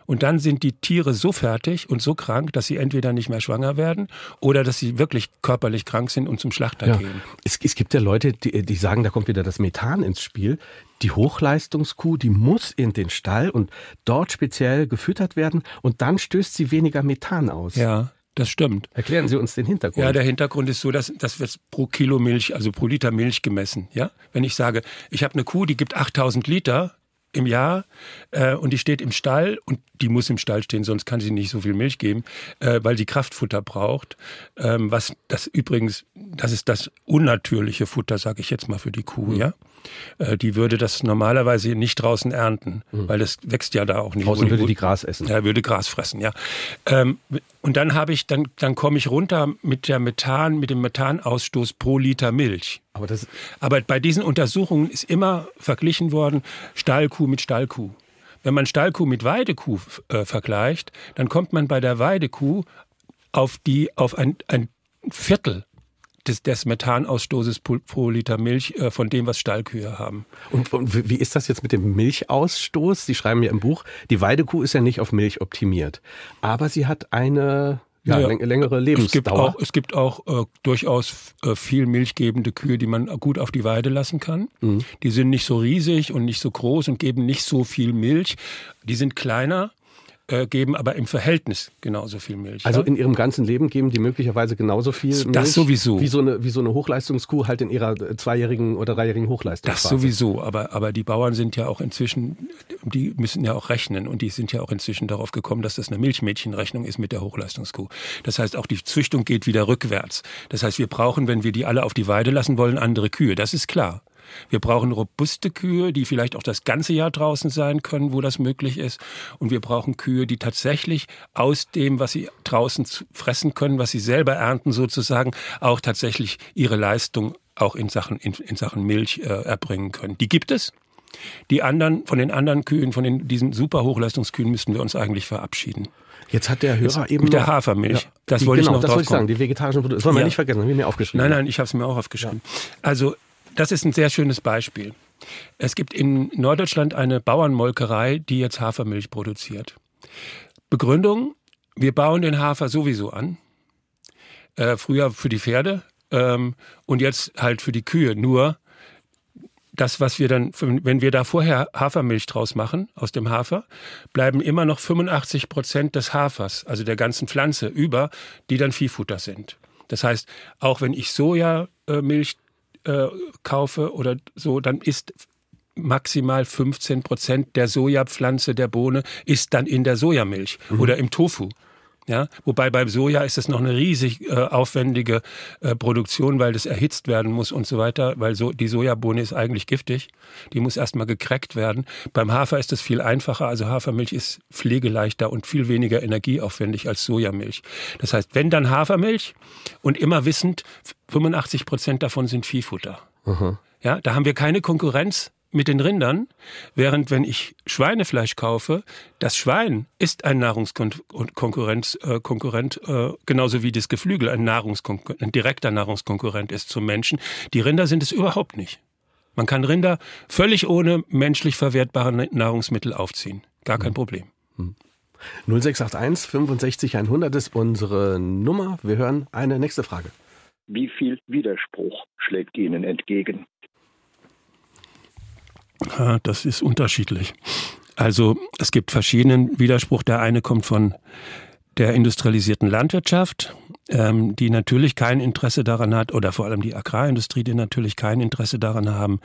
Und dann sind die Tiere so fertig und so krank, dass sie entweder nicht mehr schwanger werden oder dass sie wirklich körperlich krank sind und zum Schlachter ja. gehen. Es, es, gibt ja Leute, die, die sagen, da kommt wieder das Methan ins Spiel. Die Hochleistungskuh, die muss in den Stall und dort speziell gefüttert werden und dann stößt sie weniger Methan aus. Ja. Das stimmt. Erklären Sie uns den Hintergrund. Ja, der Hintergrund ist so, dass das wird pro Kilo Milch, also pro Liter Milch gemessen. Ja, wenn ich sage, ich habe eine Kuh, die gibt 8000 Liter im Jahr äh, und die steht im Stall und die muss im Stall stehen, sonst kann sie nicht so viel Milch geben, äh, weil sie Kraftfutter braucht. Ähm, was das übrigens, das ist das unnatürliche Futter, sage ich jetzt mal für die Kuh, mhm. ja. Äh, die würde das normalerweise nicht draußen ernten, mhm. weil das wächst ja da auch nicht. Draußen würde die Gras essen. Ja, würde Gras fressen, ja. Ähm, und dann habe ich, dann, dann komme ich runter mit der Methan, mit dem Methanausstoß pro Liter Milch. Aber, das Aber bei diesen Untersuchungen ist immer verglichen worden Stallkuh mit Stallkuh. Wenn man Stallkuh mit Weidekuh äh, vergleicht, dann kommt man bei der Weidekuh auf die auf ein, ein Viertel des, des Methanausstoßes pro Liter Milch äh, von dem, was Stallkühe haben. Und, und, wie ist das jetzt mit dem Milchausstoß? Sie schreiben ja im Buch, die Weidekuh ist ja nicht auf Milch optimiert, aber sie hat eine ja, ja, längere Lebensdauer. Es gibt auch, es gibt auch äh, durchaus äh, viel milchgebende Kühe, die man gut auf die Weide lassen kann. Mhm. Die sind nicht so riesig und nicht so groß und geben nicht so viel Milch. Die sind kleiner äh, geben aber im Verhältnis genauso viel Milch. Also ja? in ihrem ganzen Leben geben die möglicherweise genauso viel Milch? Das sowieso. Wie so eine, wie so eine Hochleistungskuh halt in ihrer äh, zweijährigen oder dreijährigen Hochleistungsphase. Das sowieso, aber, aber die Bauern sind ja auch inzwischen, die müssen ja auch rechnen und die sind ja auch inzwischen darauf gekommen, dass das eine Milchmädchenrechnung ist mit der Hochleistungskuh. Das heißt, auch die Züchtung geht wieder rückwärts. Das heißt, wir brauchen, wenn wir die alle auf die Weide lassen wollen, andere Kühe. Das ist klar. Wir brauchen robuste Kühe, die vielleicht auch das ganze Jahr draußen sein können, wo das möglich ist. Und wir brauchen Kühe, die tatsächlich aus dem, was sie draußen fressen können, was sie selber ernten sozusagen, auch tatsächlich ihre Leistung auch in Sachen, in, in Sachen Milch äh, erbringen können. Die gibt es. Die anderen, von den anderen Kühen, von den, diesen super Hochleistungskühen müssten wir uns eigentlich verabschieden. Jetzt hat der Hörer Jetzt eben. Mit der Hafermilch. Ja, das die, wollte genau, ich noch das wollte ich sagen. Die vegetarischen Produkte. Das wollen wir ja. nicht vergessen, das habe ich mir aufgeschrieben. Nein, nein, ich habe es mir auch aufgeschrieben. Ja. Also das ist ein sehr schönes Beispiel. Es gibt in Norddeutschland eine Bauernmolkerei, die jetzt Hafermilch produziert. Begründung, wir bauen den Hafer sowieso an. Äh, früher für die Pferde ähm, und jetzt halt für die Kühe. Nur das, was wir dann, wenn wir da vorher Hafermilch draus machen, aus dem Hafer, bleiben immer noch 85 Prozent des Hafers, also der ganzen Pflanze, über, die dann Viehfutter sind. Das heißt, auch wenn ich Sojamilch äh, kaufe oder so, dann ist maximal 15 Prozent der Sojapflanze der Bohne ist dann in der Sojamilch mhm. oder im Tofu. Ja, wobei beim Soja ist es noch eine riesig äh, aufwendige äh, Produktion, weil das erhitzt werden muss und so weiter, weil so die Sojabohne ist eigentlich giftig. Die muss erstmal gekreckt werden. Beim Hafer ist es viel einfacher, also Hafermilch ist pflegeleichter und viel weniger energieaufwendig als Sojamilch. Das heißt, wenn dann Hafermilch und immer wissend, 85 Prozent davon sind Viehfutter. Mhm. Ja, da haben wir keine Konkurrenz mit den Rindern, während wenn ich Schweinefleisch kaufe, das Schwein ist ein Nahrungskonkurrent, äh, Konkurrent, äh, genauso wie das Geflügel ein, Nahrungskonkurrent, ein direkter Nahrungskonkurrent ist zum Menschen. Die Rinder sind es überhaupt nicht. Man kann Rinder völlig ohne menschlich verwertbare Nahrungsmittel aufziehen. Gar kein hm. Problem. 0681 65 100 ist unsere Nummer. Wir hören eine nächste Frage. Wie viel Widerspruch schlägt Ihnen entgegen? Das ist unterschiedlich. Also es gibt verschiedenen Widerspruch. Der eine kommt von der industrialisierten Landwirtschaft, ähm, die natürlich kein Interesse daran hat, oder vor allem die Agrarindustrie, die natürlich kein Interesse daran haben,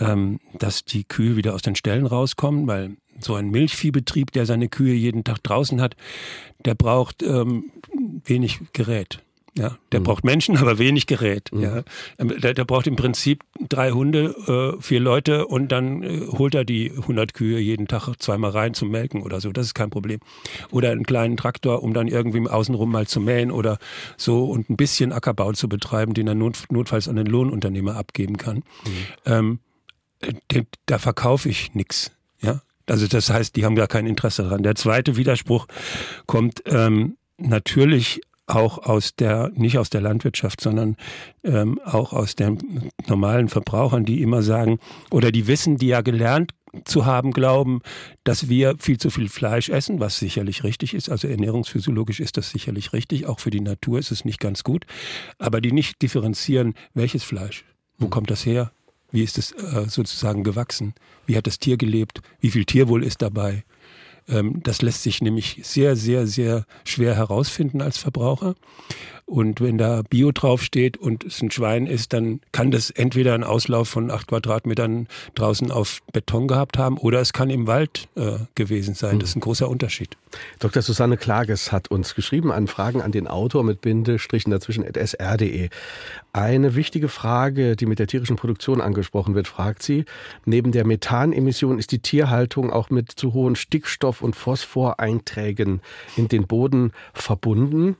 ähm, dass die Kühe wieder aus den Ställen rauskommen, weil so ein Milchviehbetrieb, der seine Kühe jeden Tag draußen hat, der braucht ähm, wenig Gerät. Ja, der mhm. braucht Menschen, aber wenig Gerät. Mhm. Ja, ähm, der, der, braucht im Prinzip drei Hunde, äh, vier Leute und dann äh, holt er die 100 Kühe jeden Tag zweimal rein zum Melken oder so. Das ist kein Problem. Oder einen kleinen Traktor, um dann irgendwie außenrum mal zu mähen oder so und ein bisschen Ackerbau zu betreiben, den er not, notfalls an den Lohnunternehmer abgeben kann. Mhm. Ähm, äh, da verkaufe ich nichts. Ja, also das heißt, die haben gar kein Interesse daran. Der zweite Widerspruch kommt ähm, natürlich auch aus der, nicht aus der Landwirtschaft, sondern ähm, auch aus den normalen Verbrauchern, die immer sagen, oder die wissen, die ja gelernt zu haben, glauben, dass wir viel zu viel Fleisch essen, was sicherlich richtig ist. Also ernährungsphysiologisch ist das sicherlich richtig. Auch für die Natur ist es nicht ganz gut. Aber die nicht differenzieren, welches Fleisch, wo kommt das her, wie ist es äh, sozusagen gewachsen, wie hat das Tier gelebt, wie viel Tierwohl ist dabei das lässt sich nämlich sehr, sehr, sehr schwer herausfinden als Verbraucher. Und wenn da Bio draufsteht und es ein Schwein ist, dann kann das entweder einen Auslauf von acht Quadratmetern draußen auf Beton gehabt haben oder es kann im Wald äh, gewesen sein. Das ist ein großer Unterschied. Dr. Susanne Klages hat uns geschrieben an Fragen an den Autor mit Bindestrichen dazwischen sr.de. Eine wichtige Frage, die mit der tierischen Produktion angesprochen wird, fragt sie. Neben der Methanemission ist die Tierhaltung auch mit zu hohen Stickstoff- und Phosphoreinträgen in den Boden verbunden.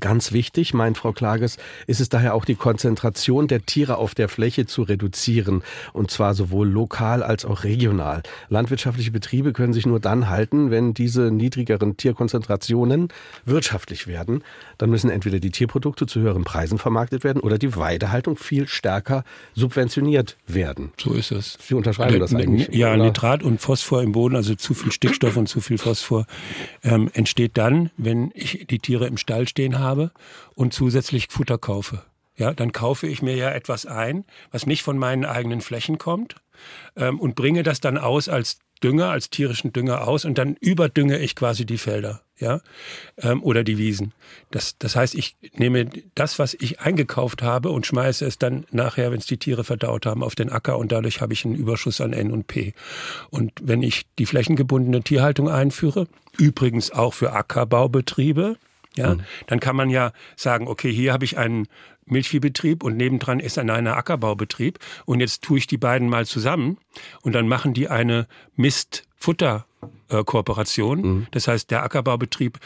Ganz wichtig, meint Frau Klages, ist es daher auch die Konzentration der Tiere auf der Fläche zu reduzieren, und zwar sowohl lokal als auch regional. Landwirtschaftliche Betriebe können sich nur dann halten, wenn diese niedrigeren Tierkonzentrationen wirtschaftlich werden. Dann müssen entweder die Tierprodukte zu höheren Preisen vermarktet werden oder die Weidehaltung viel stärker subventioniert werden. So ist es. Sie unterschreiben das eigentlich. Ja, oder? Nitrat und Phosphor im Boden, also zu viel Stickstoff und zu viel Phosphor, ähm, entsteht dann, wenn ich die Tiere im Stall stehen habe und zusätzlich Futter kaufe. Ja, dann kaufe ich mir ja etwas ein, was nicht von meinen eigenen Flächen kommt ähm, und bringe das dann aus als Dünger, als tierischen Dünger aus und dann überdünge ich quasi die Felder, ja, ähm, oder die Wiesen. Das, das heißt, ich nehme das, was ich eingekauft habe und schmeiße es dann nachher, wenn es die Tiere verdaut haben, auf den Acker und dadurch habe ich einen Überschuss an N und P. Und wenn ich die flächengebundene Tierhaltung einführe, übrigens auch für Ackerbaubetriebe, ja, mhm. dann kann man ja sagen, okay, hier habe ich einen Milchviehbetrieb und nebendran ist ein reiner Ackerbaubetrieb und jetzt tue ich die beiden mal zusammen und dann machen die eine Mist-Futter-Kooperation. Mhm. Das heißt, der Ackerbaubetrieb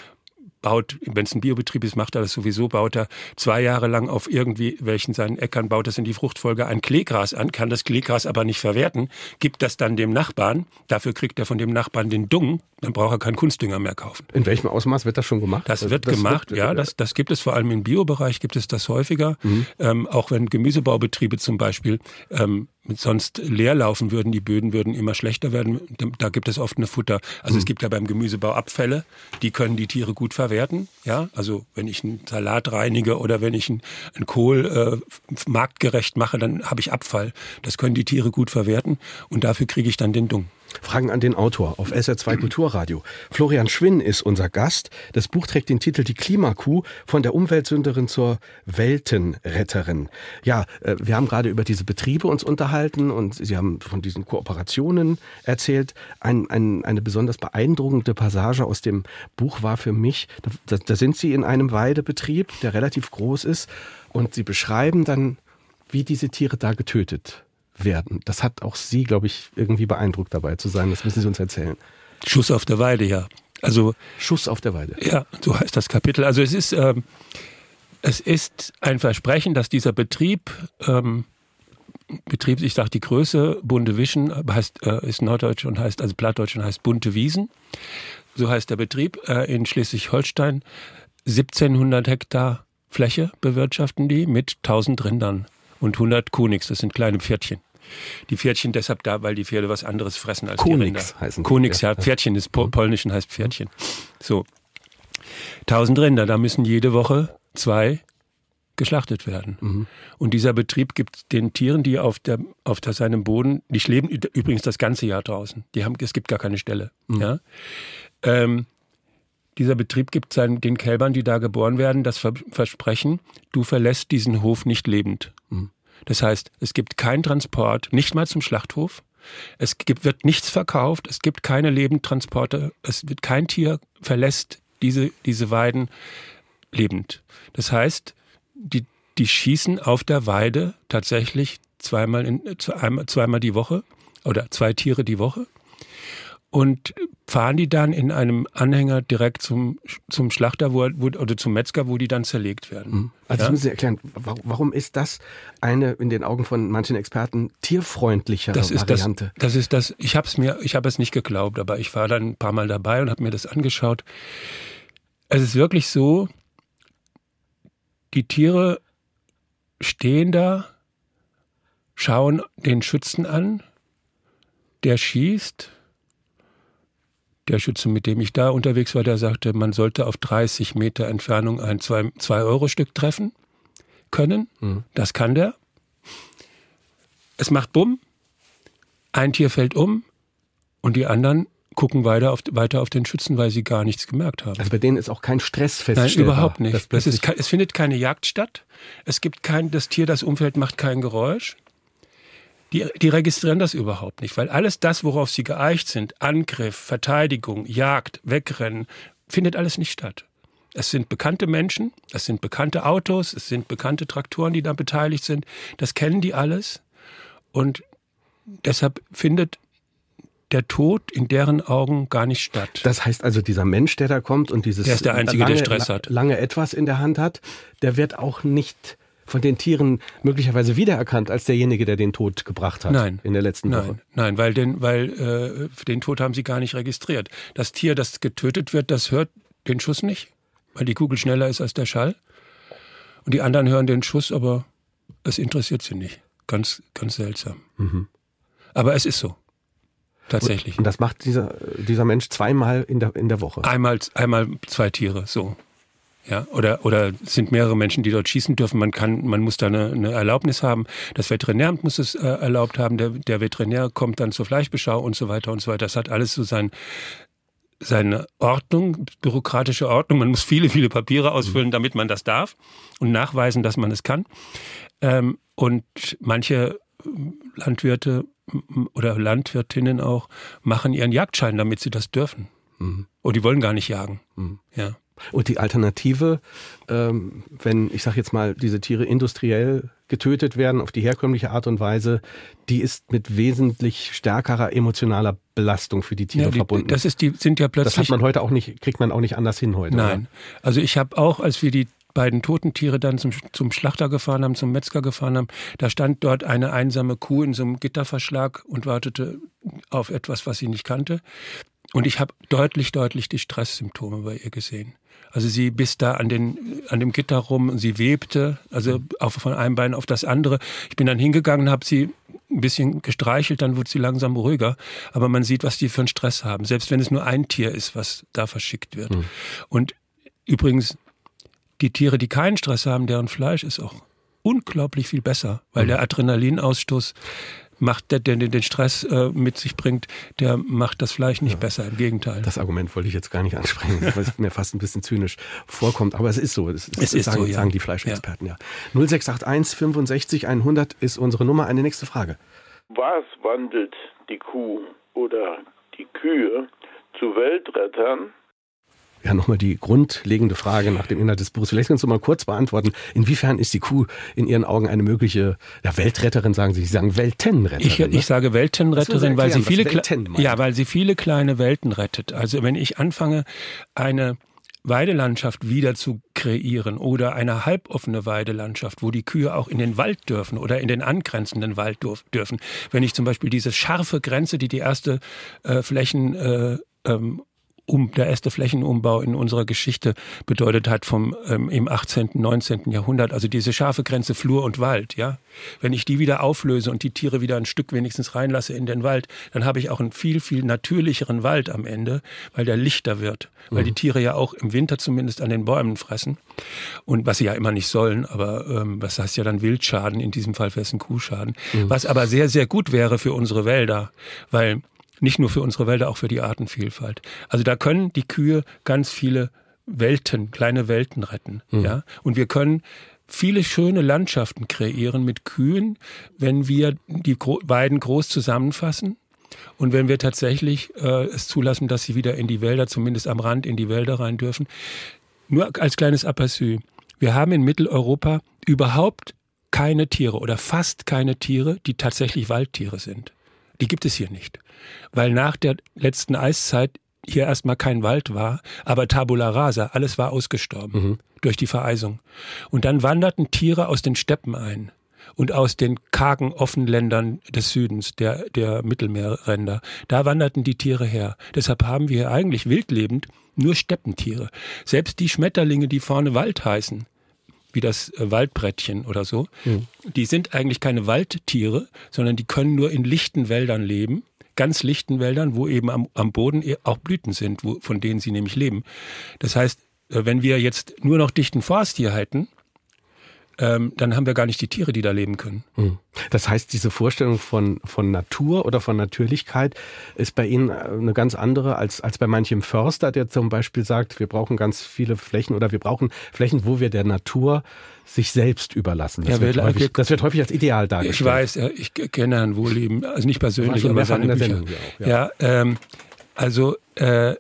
baut, wenn es ein Biobetrieb ist, macht er das sowieso, baut er zwei Jahre lang auf irgendwie welchen seinen Äckern, baut das in die Fruchtfolge ein Kleegras an, kann das Kleegras aber nicht verwerten, gibt das dann dem Nachbarn, dafür kriegt er von dem Nachbarn den Dung, dann braucht er keinen Kunstdünger mehr kaufen. In welchem Ausmaß wird das schon gemacht? Das wird das gemacht, wird, ja, das, das gibt es vor allem im Biobereich, gibt es das häufiger, mhm. ähm, auch wenn Gemüsebaubetriebe zum Beispiel ähm, sonst leer laufen würden, die Böden würden immer schlechter werden. Da gibt es oft eine Futter. Also mhm. es gibt ja beim Gemüsebau Abfälle, die können die Tiere gut verwerten. Ja, also wenn ich einen Salat reinige oder wenn ich einen, einen Kohl äh, marktgerecht mache, dann habe ich Abfall. Das können die Tiere gut verwerten und dafür kriege ich dann den Dung. Fragen an den Autor auf SR2 Kulturradio. Florian Schwinn ist unser Gast. Das Buch trägt den Titel Die Klimakuh von der Umweltsünderin zur Weltenretterin. Ja, äh, wir haben gerade über diese Betriebe uns unterhalten und Sie haben von diesen Kooperationen erzählt. Ein, ein, eine besonders beeindruckende Passage aus dem Buch war für mich, da, da sind Sie in einem Weidebetrieb, der relativ groß ist und Sie beschreiben dann, wie diese Tiere da getötet werden. Das hat auch Sie, glaube ich, irgendwie beeindruckt dabei zu sein. Das müssen Sie uns erzählen. Schuss auf der Weide, ja. Also Schuss auf der Weide. Ja, so heißt das Kapitel. Also es ist ähm, es ist ein Versprechen, dass dieser Betrieb ähm, Betrieb, ich sage die Größe, Bunte Wischen, heißt, äh, ist Norddeutsch und heißt, also Plattdeutsch und heißt Bunte Wiesen. So heißt der Betrieb äh, in Schleswig-Holstein. 1700 Hektar Fläche bewirtschaften die mit 1000 Rindern und 100 Kunix, das sind kleine Pferdchen. Die Pferdchen deshalb da, weil die Pferde was anderes fressen als Konix die Rinder. heißen Konix, ja. Pferdchen ist po polnischen heißt Pferdchen. So. Tausend Rinder, da müssen jede Woche zwei geschlachtet werden. Mhm. Und dieser Betrieb gibt den Tieren, die auf, der, auf der, seinem Boden, die leben übrigens das ganze Jahr draußen. Die haben, es gibt gar keine Stelle. Mhm. Ja? Ähm, dieser Betrieb gibt seinen, den Kälbern, die da geboren werden, das Versprechen, du verlässt diesen Hof nicht lebend. Mhm. Das heißt, es gibt keinen Transport, nicht mal zum Schlachthof. Es gibt, wird nichts verkauft, es gibt keine Lebendtransporte, es wird kein Tier verlässt diese, diese Weiden lebend. Das heißt, die, die schießen auf der Weide tatsächlich zweimal, in, zweimal die Woche oder zwei Tiere die Woche und fahren die dann in einem Anhänger direkt zum, zum Schlachter wo, wo, oder zum Metzger, wo die dann zerlegt werden. Mhm. Also ja? das müssen Sie erklären, warum ist das eine in den Augen von manchen Experten tierfreundlichere das ist Variante? Das, das ist das, ich habe es mir, ich habe es nicht geglaubt, aber ich war dann ein paar Mal dabei und habe mir das angeschaut. Es ist wirklich so, die Tiere stehen da, schauen den Schützen an, der schießt, der Schütze, mit dem ich da unterwegs war, der sagte, man sollte auf 30 Meter Entfernung ein 2-Euro-Stück treffen können. Mhm. Das kann der. Es macht Bumm, ein Tier fällt um und die anderen gucken weiter auf, weiter auf den Schützen, weil sie gar nichts gemerkt haben. Also bei denen ist auch kein Stress Nein, feststellbar. überhaupt nicht. Es, ist, es findet keine Jagd statt. Es gibt kein, das Tier, das Umfeld macht kein Geräusch. Die, die registrieren das überhaupt nicht, weil alles das, worauf sie geeicht sind, Angriff, Verteidigung, Jagd, Wegrennen, findet alles nicht statt. Es sind bekannte Menschen, es sind bekannte Autos, es sind bekannte Traktoren, die da beteiligt sind. Das kennen die alles. Und deshalb findet der Tod in deren Augen gar nicht statt. Das heißt also, dieser Mensch, der da kommt und dieses Der ist der Einzige, der Stress hat. lange etwas in der Hand hat, der wird auch nicht von den Tieren möglicherweise wiedererkannt als derjenige, der den Tod gebracht hat Nein. in der letzten Woche. Nein, nein, weil den, weil äh, den Tod haben sie gar nicht registriert. Das Tier, das getötet wird, das hört den Schuss nicht, weil die Kugel schneller ist als der Schall. Und die anderen hören den Schuss, aber es interessiert sie nicht. Ganz, ganz seltsam. Aber es ist so. Tatsächlich. Und das macht dieser, dieser Mensch zweimal in der, in der Woche. Einmal, einmal zwei Tiere, so. Ja, oder, oder es sind mehrere Menschen, die dort schießen dürfen. Man kann, man muss da eine, eine Erlaubnis haben. Das Veterinäramt muss es äh, erlaubt haben. Der, der Veterinär kommt dann zur Fleischbeschau und so weiter und so weiter. Das hat alles so sein, seine Ordnung, bürokratische Ordnung. Man muss viele, viele Papiere ausfüllen, damit man das darf und nachweisen, dass man es kann. Ähm, und manche Landwirte oder Landwirtinnen auch machen ihren Jagdschein, damit sie das dürfen. Und die wollen gar nicht jagen. Ja. Und die Alternative, ähm, wenn, ich sage jetzt mal, diese Tiere industriell getötet werden auf die herkömmliche Art und Weise, die ist mit wesentlich stärkerer emotionaler Belastung für die Tiere Ja, die, verbunden. das ist die, sind ja das hat plötzlich. man heute auch nicht, kriegt man auch nicht anders hin heute. Nein. Also ich habe auch, als wir die beiden toten Tiere dann zum, zum Schlachter gefahren haben, zum Metzger gefahren haben, da stand dort eine einsame Kuh in so einem Gitterverschlag und wartete auf etwas, was sie nicht kannte. Und ich habe deutlich, deutlich die Stresssymptome bei ihr gesehen. Also sie biss da an, den, an dem Gitter rum und sie webte, also auf, von einem Bein auf das andere. Ich bin dann hingegangen habe sie ein bisschen gestreichelt, dann wurde sie langsam ruhiger. Aber man sieht, was die für einen Stress haben, selbst wenn es nur ein Tier ist, was da verschickt wird. Und übrigens, die Tiere, die keinen Stress haben, deren Fleisch ist auch unglaublich viel besser, weil der Adrenalinausstoß macht, der, der den Stress äh, mit sich bringt, der macht das Fleisch nicht besser, im Gegenteil. Das Argument wollte ich jetzt gar nicht ansprechen, weil es mir fast ein bisschen zynisch vorkommt. Aber es ist so. Es, Es ist sagen, so, ja. sagen die Fleischexperten, ja. 0681 65 100 ist unsere Nummer. Eine nächste Frage. Was wandelt die Kuh oder die Kühe zu Weltrettern? Ja, nochmal die grundlegende Frage nach dem Inhalt des Buches. Vielleicht kannst du mal kurz beantworten. Inwiefern ist die Kuh in Ihren Augen eine mögliche ja, Weltretterin, sagen Sie? Sie sagen Weltenretterin. Ich, ne? ich sage Weltenretterin, Sie weil sie viele ja, weil sie viele kleine Welten rettet. Also wenn ich anfange, eine Weidelandschaft wieder zu kreieren oder eine halboffene Weidelandschaft, wo die Kühe auch in den Wald dürfen oder in den angrenzenden Wald dürfen. Wenn ich zum Beispiel diese scharfe Grenze, die die erste äh, Flächen äh, ähm, um, der erste Flächenumbau in unserer Geschichte bedeutet hat vom ähm, im 18., 19. Jahrhundert, also diese scharfe Grenze Flur und Wald, ja. Wenn ich die wieder auflöse und die Tiere wieder ein Stück wenigstens reinlasse in den Wald, dann habe ich auch einen viel, viel natürlicheren Wald am Ende, weil der lichter wird. Weil die Tiere ja auch im Winter zumindest an den Bäumen fressen. Und was sie ja immer nicht sollen, aber ähm, was heißt ja dann Wildschaden, in diesem Fall wäre es ein Kuhschaden. Was aber sehr, sehr gut wäre für unsere Wälder, weil nicht nur für unsere Wälder, auch für die Artenvielfalt. Also da können die Kühe ganz viele Welten, kleine Welten retten. Ja? Und wir können viele schöne Landschaften kreieren mit Kühen, wenn wir die Gro Weiden groß zusammenfassen. Und wenn wir tatsächlich äh, es zulassen, dass sie wieder in die Wälder, zumindest am Rand in die Wälder rein dürfen. Nur als kleines Aperçu. Wir haben in Mitteleuropa überhaupt keine Tiere oder fast keine Tiere, die tatsächlich Waldtiere sind. Die gibt es hier nicht. Weil nach der letzten Eiszeit hier erstmal kein Wald war, aber Tabula rasa, alles war ausgestorben durch die Vereisung. Und dann wanderten Tiere aus den Steppen ein und aus den kargen Offenländern des Südens, der, der Mittelmeerränder. Da wanderten die Tiere her. Deshalb haben wir hier eigentlich wildlebend nur Steppentiere. Selbst die Schmetterlinge, die vorne Wald heißen, wie das äh, Waldbrettchen oder so, die sind eigentlich keine Waldtiere, sondern die können nur in lichten Wäldern leben, ganz lichten Wäldern, wo eben am, am Boden e- auch Blüten sind, wo, von denen sie nämlich leben. Das heißt, äh, wenn wir jetzt nur noch dichten Forst hier hätten, ähm, dann haben wir gar nicht die Tiere, die da leben können. Hm. Das heißt, diese Vorstellung von, von Natur oder von Natürlichkeit ist bei Ihnen eine ganz andere als, als bei manchem Förster, der zum Beispiel sagt, wir brauchen ganz viele Flächen oder wir brauchen Flächen, wo wir der Natur sich selbst überlassen. Das, ja, wird, häufig, das wird häufig als Ideal dargestellt. Ich weiß, ich kenne Herrn Wohleben, also nicht persönlich, aber seine Bücher. Sendung ja, ja ähm, also äh,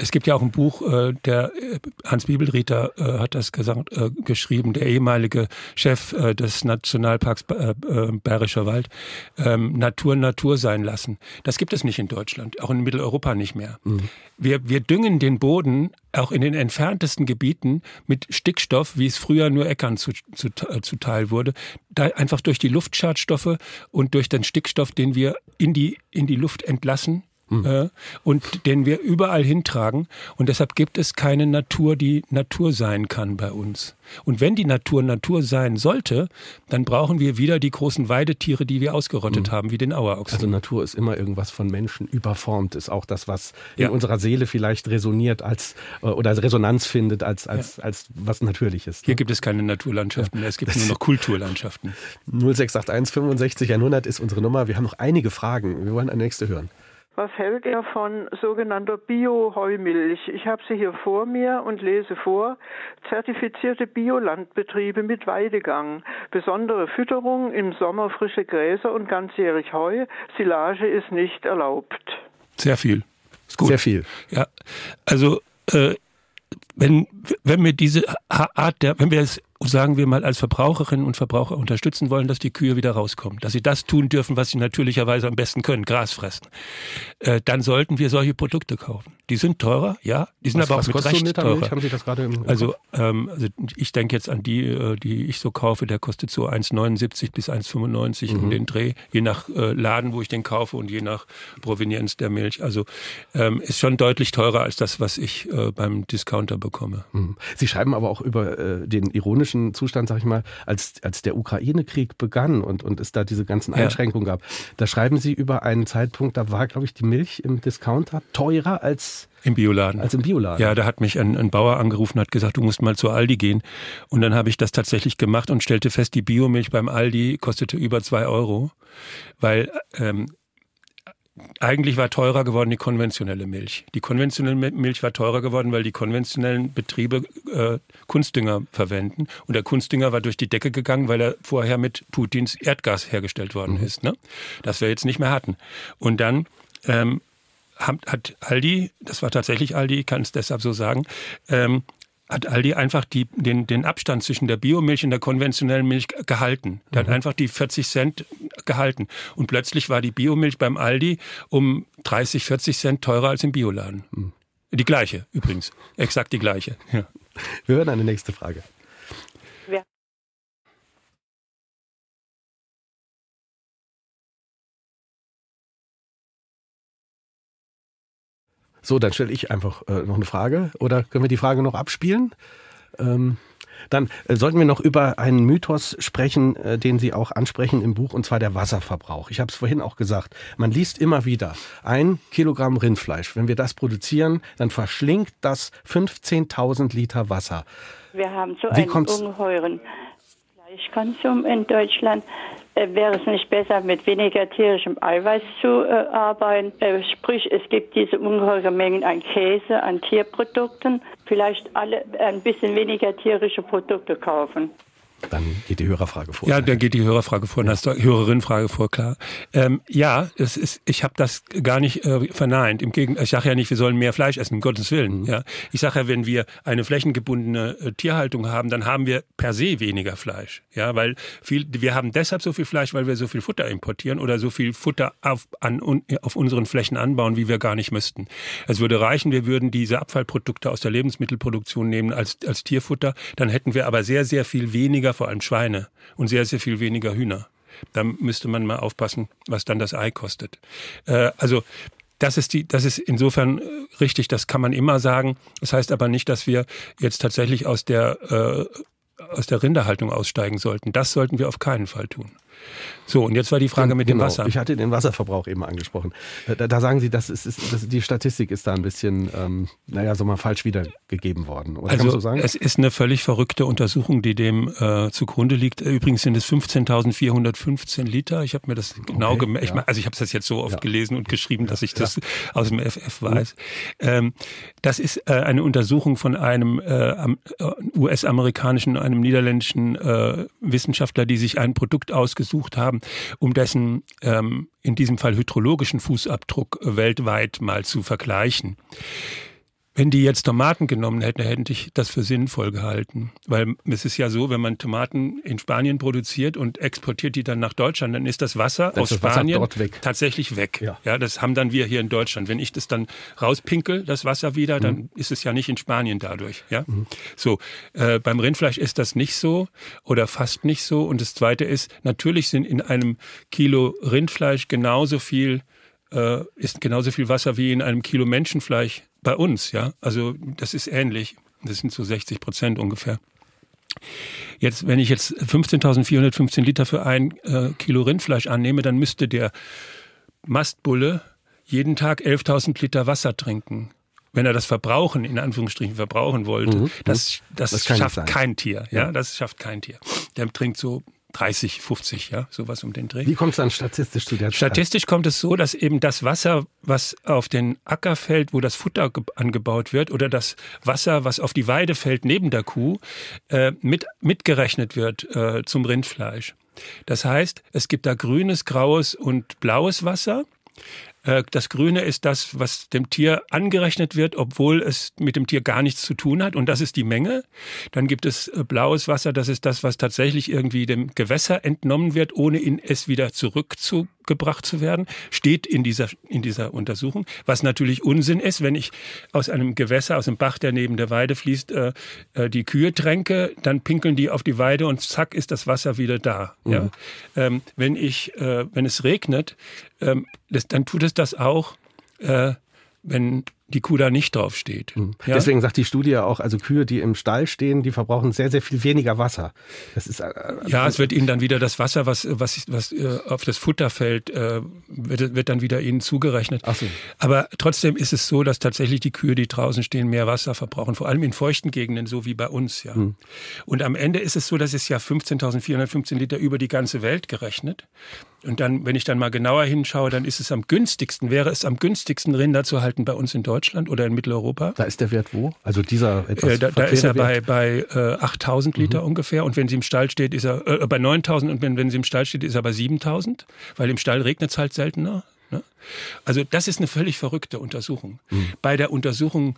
es gibt ja auch ein Buch, äh, der äh, Hans Bibelrieder äh, hat das gesagt, geschrieben, der ehemalige Chef des Nationalparks Bayerischer Wald, ähm, Natur Natur sein lassen. Das gibt es nicht in Deutschland, auch in Mitteleuropa nicht mehr. Mhm. Wir, wir düngen den Boden auch in den entferntesten Gebieten mit Stickstoff, wie es früher nur Äckern zu, zu, zuteil wurde, da einfach durch die Luftschadstoffe und durch den Stickstoff, den wir in die, in die Luft entlassen, mhm. äh, und den wir überall hintragen. Und deshalb gibt es keine Natur, die Natur sein kann bei uns. Und wenn die Natur Natur sein sollte, dann brauchen wir wieder die großen Weidetiere, die wir ausgerottet mhm. haben, wie den Auerochsen. Also Natur ist immer irgendwas von Menschen überformt, ist auch das, was in ja. unserer Seele vielleicht resoniert als äh, oder Resonanz findet als, als, ja. als was Natürliches. Ne? Hier gibt es keine Naturlandschaften, ja. es gibt das nur noch Kulturlandschaften. 0681 65 100 ist unsere Nummer. Wir haben noch einige Fragen. Wir wollen eine nächste hören. Was hält er von sogenannter Bio-Heumilch? Ich habe sie hier vor mir und lese vor. Zertifizierte Biolandbetriebe mit Weidegang. Besondere Fütterung im Sommer frische Gräser und ganzjährig Heu. Silage ist nicht erlaubt. Sehr viel. Ist gut. Sehr viel. Ja. Also, äh, wenn, wenn wir diese Art der, wenn wir es sagen wir mal, als Verbraucherinnen und Verbraucher unterstützen wollen, dass die Kühe wieder rauskommen, dass sie das tun dürfen, was sie natürlicherweise am besten können, Gras fressen, äh, dann sollten wir solche Produkte kaufen. Die sind teurer, ja, die sind was, aber auch mit Recht teurer. Haben Sie das gerade im also, ähm, also ich denke jetzt an die, äh, die ich so kaufe, der kostet so 1,79 bis 1,95 mhm. in den Dreh, je nach äh, Laden, wo ich den kaufe und je nach Provenienz der Milch. Also ähm, ist schon deutlich teurer als das, was ich äh, beim Discounter bekomme. Mhm. Sie schreiben aber auch über äh, den ironischen politischen Zustand, sag ich mal, als, als der Ukraine-Krieg begann und, und es da diese ganzen Einschränkungen ja. gab. Da schreiben Sie über einen Zeitpunkt, da war, glaube ich, die Milch im Discounter teurer als im Bioladen. Als im Bioladen. Ja, da hat mich ein, ein Bauer angerufen und hat gesagt, du musst mal zu Aldi gehen. Und dann habe ich das tatsächlich gemacht und stellte fest, die Biomilch beim Aldi kostete über zwei Euro, weil ähm, eigentlich war teurer geworden die konventionelle Milch. Die konventionelle Milch war teurer geworden, weil die konventionellen Betriebe äh, Kunstdünger verwenden. Und der Kunstdünger war durch die Decke gegangen, weil er vorher mit Putins Erdgas hergestellt worden mhm. ist. Ne? Das wir jetzt nicht mehr hatten. Und dann ähm, hat Aldi, das war tatsächlich Aldi, ich kann es deshalb so sagen, ähm, hat Aldi einfach die, den, den Abstand zwischen der Biomilch und der konventionellen Milch gehalten. Der mhm. hat einfach die 40 Cent gehalten. Und plötzlich war die Biomilch beim Aldi um 30, 40 Cent teurer als im Bioladen. Mhm. Die gleiche übrigens. Exakt die gleiche. Ja. Wir hören eine nächste Frage. So, dann stelle ich einfach äh, noch eine Frage. Oder können wir die Frage noch abspielen? Ähm, dann äh, sollten wir noch über einen Mythos sprechen, äh, den Sie auch ansprechen im Buch, und zwar der Wasserverbrauch. Ich habe es vorhin auch gesagt. Man liest immer wieder, ein Kilogramm Rindfleisch, wenn wir das produzieren, dann verschlingt das 15.000 Liter Wasser. Wir haben so Wie einen ungeheuren Fleischkonsum in Deutschland. Äh, wäre es nicht besser, mit weniger tierischem Eiweiß zu äh, arbeiten? Äh, sprich, es gibt diese ungeheure Mengen an Käse, an Tierprodukten. Vielleicht alle ein bisschen weniger tierische Produkte kaufen. Dann geht die Hörerfrage vor. Ja, dann geht die Hörerfrage vor, dann ist die Hörerinfrage vor, klar. Ähm, ja, es ist, ich habe das gar nicht äh, verneint. Im Gegenteil, ich sage ja nicht, wir sollen mehr Fleisch essen, um Gottes Willen. Mhm. Ja, ich sage ja, wenn wir eine flächengebundene äh, Tierhaltung haben, dann haben wir per se weniger Fleisch. Ja, weil viel, wir haben deshalb so viel Fleisch, weil wir so viel Futter importieren oder so viel Futter auf, an, auf unseren Flächen anbauen, wie wir gar nicht müssten. Es würde reichen, wir würden diese Abfallprodukte aus der Lebensmittelproduktion nehmen als, als Tierfutter, dann hätten wir aber sehr, sehr viel weniger weniger, vor allem Schweine und sehr, sehr viel weniger Hühner. Da müsste man mal aufpassen, was dann das Ei kostet. Äh, also das ist die, das ist insofern äh, richtig, das kann man immer sagen. Das heißt aber nicht, dass wir jetzt tatsächlich aus der äh, aus der Rinderhaltung aussteigen sollten. Das sollten wir auf keinen Fall tun. So, und jetzt war die Frage mit genau, dem Wasser. Ich hatte den Wasserverbrauch eben angesprochen. Da, da sagen Sie, das ist, ist das, die Statistik ist da ein bisschen, ähm, naja, so mal falsch wiedergegeben worden. Oder also so es ist eine völlig verrückte Untersuchung, die dem äh, zugrunde liegt. Übrigens sind es 15.415 Liter. Ich habe mir das genau okay, gemerkt. ja. Also ich habe das jetzt so oft Ja. gelesen und geschrieben, dass ich das aus dem FF weiß. Ähm, das ist äh, eine Untersuchung von einem äh, äh, US-amerikanischen, einem niederländischen äh, Wissenschaftler, die sich ein Produkt ausgesucht haben, um dessen ähm, in diesem Fall hydrologischen Fußabdruck äh, weltweit mal zu vergleichen. Wenn die jetzt Tomaten genommen hätten, hätte ich das für sinnvoll gehalten. Weil es ist ja so, wenn man Tomaten in Spanien produziert und exportiert die dann nach Deutschland, dann ist das Wasser Dann aus das Wasser Spanien weg. tatsächlich weg. Ja. das haben dann wir hier in Deutschland. Wenn ich das dann rauspinkel, das Wasser wieder, dann Mhm. ist es ja nicht in Spanien dadurch. Ja, so äh, beim Rindfleisch ist das nicht so oder fast nicht so. Und das Zweite ist, natürlich sind in einem Kilo Rindfleisch genauso viel äh, ist genauso viel Wasser wie in einem Kilo Menschenfleisch bei uns. Ja, also das ist ähnlich. Das sind so 60 Prozent ungefähr. Jetzt, wenn ich jetzt 15.415 Liter für ein äh, Kilo Rindfleisch annehme, dann müsste der Mastbulle jeden Tag 11.000 Liter Wasser trinken. Wenn er das verbrauchen, in Anführungsstrichen verbrauchen wollte, das, das, Mhm, Das nicht schafft kein Tier. Ja, Ja. das schafft kein Tier. Der trinkt so 30, 50, ja, sowas um den Dreh. Wie kommt es dann statistisch zu der? Statistisch kommt es so, dass eben das Wasser, was auf den Acker fällt, wo das Futter ge- angebaut wird, oder das Wasser, was auf die Weide fällt neben der Kuh, äh, mit, mitgerechnet wird äh, zum Rindfleisch. Das heißt, es gibt da grünes, graues und blaues Wasser. Äh, Das Grüne ist das, was dem Tier angerechnet wird, obwohl es mit dem Tier gar nichts zu tun hat. Und das ist die Menge. Dann gibt es äh, blaues Wasser, das ist das, was tatsächlich irgendwie dem Gewässer entnommen wird, ohne in es wieder zurückgebracht zu werden. Steht in dieser, in dieser Untersuchung. Was natürlich Unsinn ist, wenn ich aus einem Gewässer, aus einem Bach, der neben der Weide fließt, äh, äh, die Kühe tränke, dann pinkeln die auf die Weide und zack ist das Wasser wieder da. Ja? Ähm, wenn ich, äh, wenn es regnet, ähm, das, dann tut es das auch, äh, wenn die Kuh da nicht drauf steht. Ja? Mhm. Deswegen sagt die Studie auch, also Kühe, die im Stall stehen, die verbrauchen sehr, sehr viel weniger Wasser. Das ist äh, Ja, es wird ihnen dann wieder das Wasser, was, was, was äh, auf das Futter fällt, äh, wird, wird dann wieder ihnen zugerechnet. Ach so. Aber trotzdem ist es so, dass tatsächlich die Kühe, die draußen stehen, mehr Wasser verbrauchen, vor allem in feuchten Gegenden, so wie bei uns. Ja. Hm. Und am Ende ist es so, dass es ja 15.415 Liter über die ganze Welt gerechnet. Und dann, wenn ich dann mal genauer hinschaue, dann ist es am günstigsten, wäre es am günstigsten, Rinder zu halten bei uns in Deutschland oder in Mitteleuropa. Da ist der Wert wo? Also dieser etwas Äh, da, da ist er verquere bei, Wert? bei äh, 8000 Liter ungefähr und wenn sie im Stall steht, ist er äh, bei 9000 und wenn, wenn sie im Stall steht, ist er bei 7000, weil im Stall regnet es halt seltener. Ne? Also das ist eine völlig verrückte Untersuchung. Bei der Untersuchung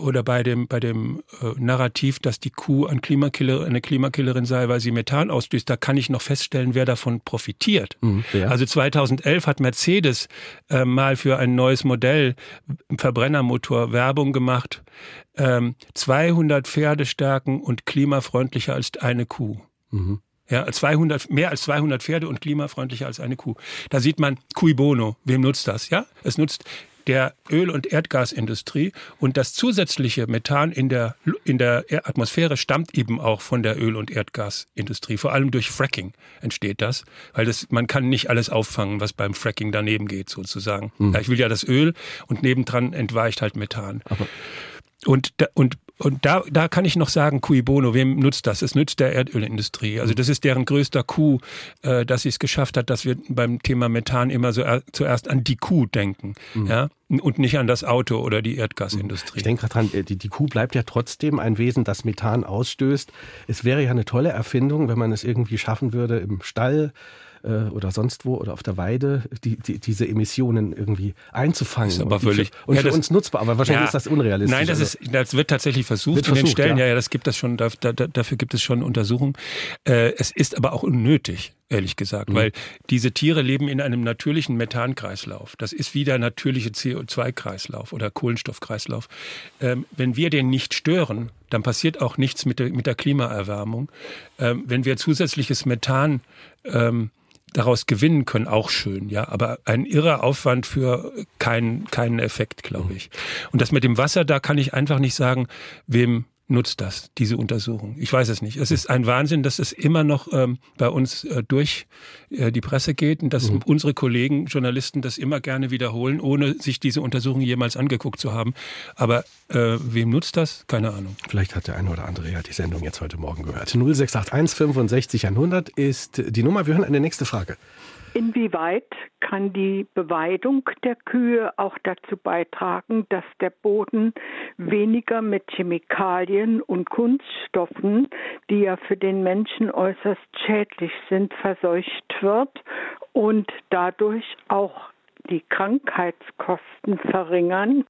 oder bei dem, bei dem äh, Narrativ, dass die Kuh ein Klimakiller, eine Klimakillerin sei, weil sie Methan ausstößt, da kann ich noch feststellen, wer davon profitiert. wer? Also 2011 hat Mercedes äh, mal für ein neues Modell, Verbrennermotor, Werbung gemacht. Ähm, 200 Pferdestärken und klimafreundlicher als eine Kuh. Ja, 200, mehr als 200 Pferde und klimafreundlicher als eine Kuh. Da sieht man, cui bono, wem nutzt das? Ja, es nutzt der Öl- und Erdgasindustrie und das zusätzliche Methan in der, in der Er- Atmosphäre stammt eben auch von der Öl- und Erdgasindustrie. Vor allem durch Fracking entsteht das, weil das, man kann nicht alles auffangen, was beim Fracking daneben geht sozusagen. Ja, ich will ja das Öl und nebendran entweicht halt Methan. Und, da, und, und da, da kann ich noch sagen, cui bono, wem nutzt das? Es nützt der Erdölindustrie. Also das ist deren größter Coup, äh, dass sie es geschafft hat, dass wir beim Thema Methan immer so er, zuerst an die Kuh denken, ja, und nicht an das Auto oder die Erdgasindustrie. Ich denke gerade dran, äh, die, die Kuh bleibt ja trotzdem ein Wesen, das Methan ausstößt. Es wäre ja eine tolle Erfindung, wenn man es irgendwie schaffen würde, im Stall äh, oder sonst wo oder auf der Weide die, die, diese Emissionen irgendwie einzufangen. Ist aber und völlig- für, und Ja, für das- uns nutzbar. Aber wahrscheinlich Ja. ist das unrealistisch. Nein, das, Also- ist, das wird tatsächlich versucht Wird in den versucht, Stellen. ja. Ja, ja, das gibt es schon, da, da, dafür gibt es schon Untersuchungen. Äh, es ist aber auch unnötig, ehrlich gesagt, Mhm. weil diese Tiere leben in einem natürlichen Methankreislauf. Das ist wie der natürliche CO2-Kreislauf oder Kohlenstoffkreislauf. Ähm, wenn wir den nicht stören, dann passiert auch nichts mit der, mit der Klimaerwärmung. Ähm, wenn wir zusätzliches Methan ähm, daraus gewinnen können, auch schön, ja. Aber ein irrer Aufwand für keinen, keinen Effekt, glaube ich. Und das mit dem Wasser, da kann ich einfach nicht sagen, wem nutzt das, diese Untersuchung? Ich weiß es nicht. Es ist ein Wahnsinn, dass es immer noch ähm, bei uns äh, durch äh, die Presse geht und dass mhm. unsere Kollegen, Journalisten, das immer gerne wiederholen, ohne sich diese Untersuchung jemals angeguckt zu haben. Aber äh, wem nutzt das? Keine Ahnung. Vielleicht hat der eine oder andere ja die Sendung jetzt heute Morgen gehört. 0681 65 100 ist die Nummer. Wir hören eine nächste Frage. Inwieweit kann die Beweidung der Kühe auch dazu beitragen, dass der Boden weniger mit Chemikalien und Kunststoffen, die ja für den Menschen äußerst schädlich sind, verseucht wird und dadurch auch die Krankheitskosten verringern?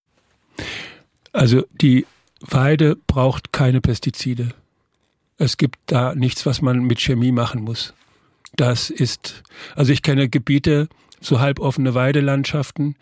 Also die Weide braucht keine Pestizide. Es gibt da nichts, was man mit Chemie machen muss. Das ist, also ich kenne Gebiete, so halboffene Weidelandschaften,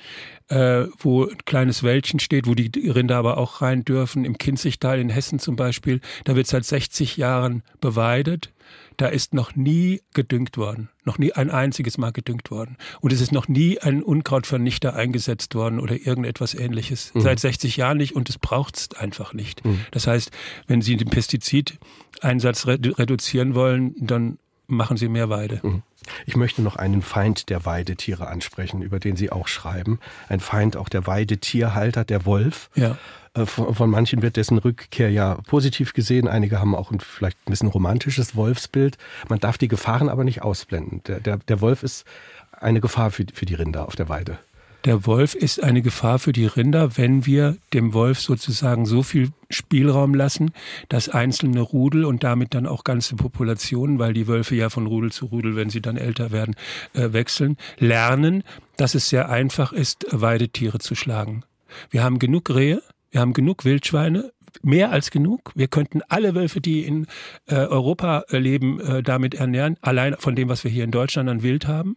äh, wo ein kleines Wäldchen steht, wo die Rinder aber auch rein dürfen. Im Kinzigtal in Hessen zum Beispiel, da wird seit 60 Jahren beweidet. Da ist noch nie gedüngt worden, noch nie ein einziges Mal gedüngt worden. Und es ist noch nie ein Unkrautvernichter eingesetzt worden oder irgendetwas ähnliches. Mhm. Seit 60 Jahren nicht und es braucht es einfach nicht. Mhm. Das heißt, wenn Sie den Pestizideinsatz reduzieren wollen, dann machen sie mehr Weide. Mhm. Ich möchte noch einen Feind der Weidetiere ansprechen, über den Sie auch schreiben. Ein Feind auch der Weidetierhalter, der Wolf. Ja. Äh, von, von, manchen wird dessen Rückkehr ja positiv gesehen. Einige haben auch ein vielleicht ein bisschen romantisches Wolfsbild. Man darf die Gefahren aber nicht ausblenden. Der, der, der Wolf ist eine Gefahr für, für die Rinder auf der Weide. Der Wolf ist eine Gefahr für die Rinder, wenn wir dem Wolf sozusagen so viel Spielraum lassen, dass einzelne Rudel und damit dann auch ganze Populationen, weil die Wölfe ja von Rudel zu Rudel, wenn sie dann älter werden, äh, wechseln, lernen, dass es sehr einfach ist, Weidetiere zu schlagen. Wir haben genug Rehe, wir haben genug Wildschweine, mehr als genug. Wir könnten alle Wölfe, die in äh, Europa leben, äh, damit ernähren, allein von dem, was wir hier in Deutschland an Wild haben.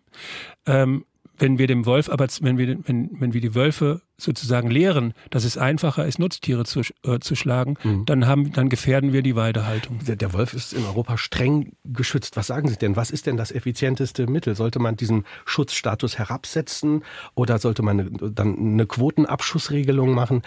Ähm, wenn wir dem Wolf, aber wenn wir, wenn, wenn wir die Wölfe sozusagen lehren, dass es einfacher ist, Nutztiere zu, äh, zu schlagen, mhm. dann haben, dann gefährden wir die Weidehaltung. Der, der, Wolf ist in Europa streng geschützt. Was sagen Sie denn? Was ist denn das effizienteste Mittel? Sollte man diesen Schutzstatus herabsetzen oder sollte man dann eine Quotenabschussregelung machen?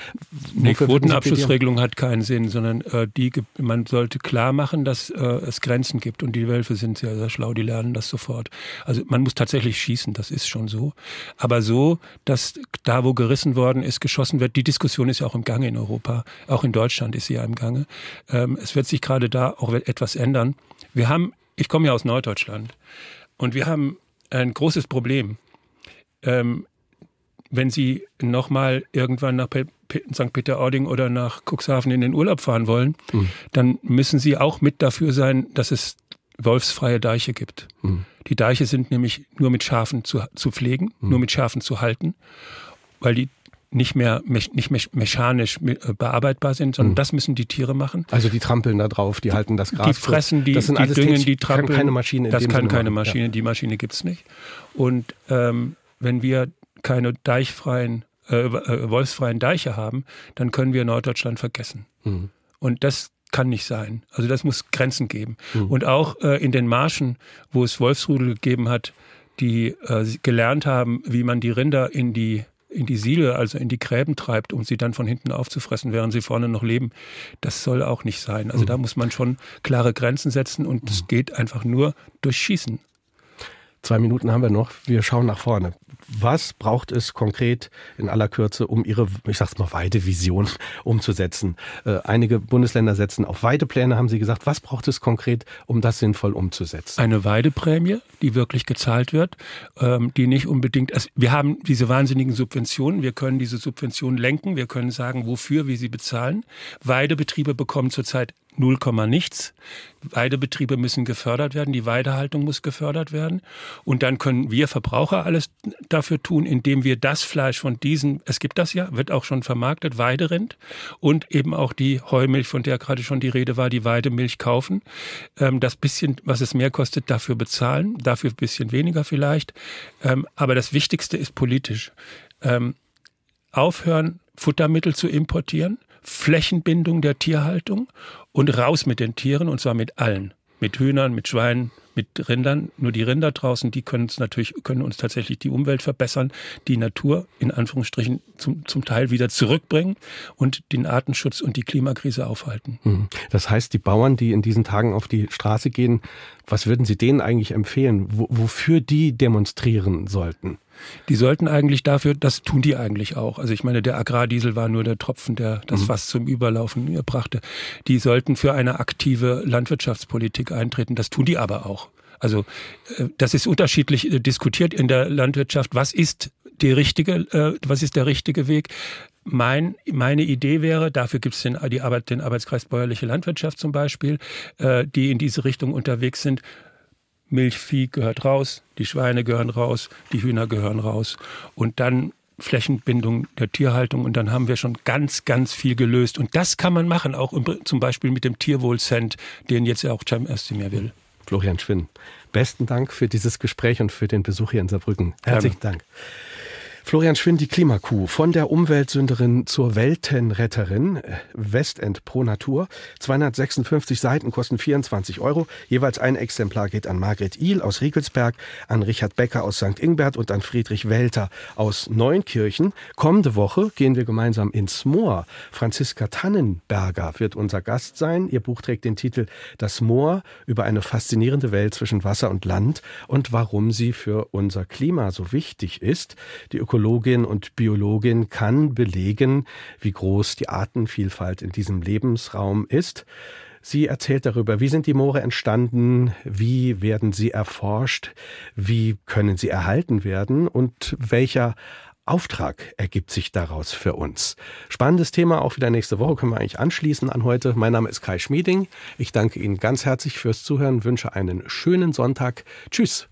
Eine Quotenabschussregelung hat keinen Sinn, sondern äh, die, man sollte klar machen, dass äh, es Grenzen gibt und die Wölfe sind sehr, sehr schlau, die lernen das sofort. Also man muss tatsächlich schießen, das ist schon so. Aber so, dass da, wo gerissen worden ist, geschossen wird. Die Diskussion ist ja auch im Gange in Europa. Auch in Deutschland ist sie ja im Gange. Ähm, es wird sich gerade da auch etwas ändern. Wir haben, ich komme ja aus Norddeutschland und wir haben ein großes Problem. Ähm, wenn Sie nochmal irgendwann nach St. Peter-Ording oder nach Cuxhaven in den Urlaub fahren wollen, mhm. dann müssen Sie auch mit dafür sein, dass es wolfsfreie Deiche gibt. Mhm. Die Deiche sind nämlich nur mit Schafen zu, zu pflegen, mhm. nur mit Schafen zu halten, weil die nicht mehr nicht mehr mechanisch äh, bearbeitbar sind, sondern mhm. das müssen die Tiere machen. Also die trampeln da drauf, die halten das Gras. Die fressen, die, das sind die alles düngen, die trampeln. Kann keine Maschine. das kann Sinne keine. Maschine. Ja. Die Maschine gibt's nicht. Und ähm, wenn wir keine deichfreien, äh, äh, wolfsfreien Deiche haben, dann können wir Norddeutschland vergessen. Mhm. Und das kann nicht sein. Also das muss Grenzen geben. Mhm. Und auch äh, in den Marschen, wo es Wolfsrudel gegeben hat, die äh, gelernt haben, wie man die Rinder in die in die Siedel, also in die Gräben treibt, um sie dann von hinten aufzufressen, während sie vorne noch leben. Das soll auch nicht sein. Also mhm. da muss man schon klare Grenzen setzen und es mhm. geht einfach nur durch Schießen. Zwei Minuten haben wir noch. Wir schauen nach vorne. Was braucht es konkret in aller Kürze, um Ihre, ich sag's mal, Weidevision umzusetzen? Äh, einige Bundesländer setzen auf Weidepläne, haben Sie gesagt. Was braucht es konkret, um das sinnvoll umzusetzen? Eine Weideprämie, die wirklich gezahlt wird, ähm, die nicht unbedingt, also wir haben diese wahnsinnigen Subventionen, wir können diese Subventionen lenken, wir können sagen, wofür wir sie bezahlen. Weidebetriebe bekommen zurzeit 0, nichts. Weidebetriebe müssen gefördert werden, die Weidehaltung muss gefördert werden. Und dann können wir Verbraucher alles dafür tun, indem wir das Fleisch von diesen, es gibt das ja, wird auch schon vermarktet, Weiderind und eben auch die Heumilch, von der gerade schon die Rede war, die Weidemilch kaufen. Ähm, das bisschen, was es mehr kostet, dafür bezahlen, dafür ein bisschen weniger vielleicht. Ähm, aber das Wichtigste ist politisch. Ähm, aufhören, Futtermittel zu importieren, Flächenbindung der Tierhaltung und raus mit den Tieren und zwar mit allen. Mit Hühnern, mit Schweinen, mit Rindern. Nur die Rinder draußen, die können uns natürlich, können uns tatsächlich die Umwelt verbessern, die Natur in Anführungsstrichen zum, zum Teil wieder zurückbringen und den Artenschutz und die Klimakrise aufhalten. Mhm. Das heißt, die Bauern, die in diesen Tagen auf die Straße gehen, was würden Sie denen eigentlich empfehlen, wofür die demonstrieren sollten? Die sollten eigentlich dafür, das tun die eigentlich auch. Also ich meine, der Agrardiesel war nur der Tropfen, der das mhm. Fass zum Überlaufen brachte. Die sollten für eine aktive Landwirtschaftspolitik eintreten. Das tun die aber auch. Also äh, das ist unterschiedlich äh, diskutiert in der Landwirtschaft. Was ist die richtige, äh, was ist der richtige Weg? Mein, meine Idee wäre, dafür gibt es den, die Arbeit, den Arbeitskreis Bäuerliche Landwirtschaft zum Beispiel, die in diese Richtung unterwegs sind. Milchvieh gehört raus, die Schweine gehören raus, die Hühner gehören raus. Und dann Flächenbindung der Tierhaltung und dann haben wir schon ganz, ganz viel gelöst. Und das kann man machen, auch zum Beispiel mit dem Tierwohlcent, den jetzt auch Cem Özdemir will. Florian Schwinn, besten Dank für dieses Gespräch und für den Besuch hier in Saarbrücken. Herzlichen Dank. Florian Schwind, die Klimakuh. Von der Umweltsünderin zur Weltenretterin. Westend pro Natur. 256 Seiten kosten 24 Euro. Jeweils ein Exemplar geht an Margret Ihl aus Riegelsberg, an Richard Becker aus St. Ingbert und an Friedrich Welter aus Neunkirchen. Kommende Woche gehen wir gemeinsam ins Moor. Franziska Tannenberger wird unser Gast sein. Ihr Buch trägt den Titel Das Moor über eine faszinierende Welt zwischen Wasser und Land und warum sie für unser Klima so wichtig ist. Die Öko Ökologin und Biologin kann belegen, wie groß die Artenvielfalt in diesem Lebensraum ist. Sie erzählt darüber, wie sind die Moore entstanden, wie werden sie erforscht, wie können sie erhalten werden und welcher Auftrag ergibt sich daraus für uns. Spannendes Thema, auch wieder nächste Woche können wir eigentlich anschließen an heute. Mein Name ist Kai Schmieding. Ich danke Ihnen ganz herzlich fürs Zuhören, wünsche einen schönen Sonntag. Tschüss.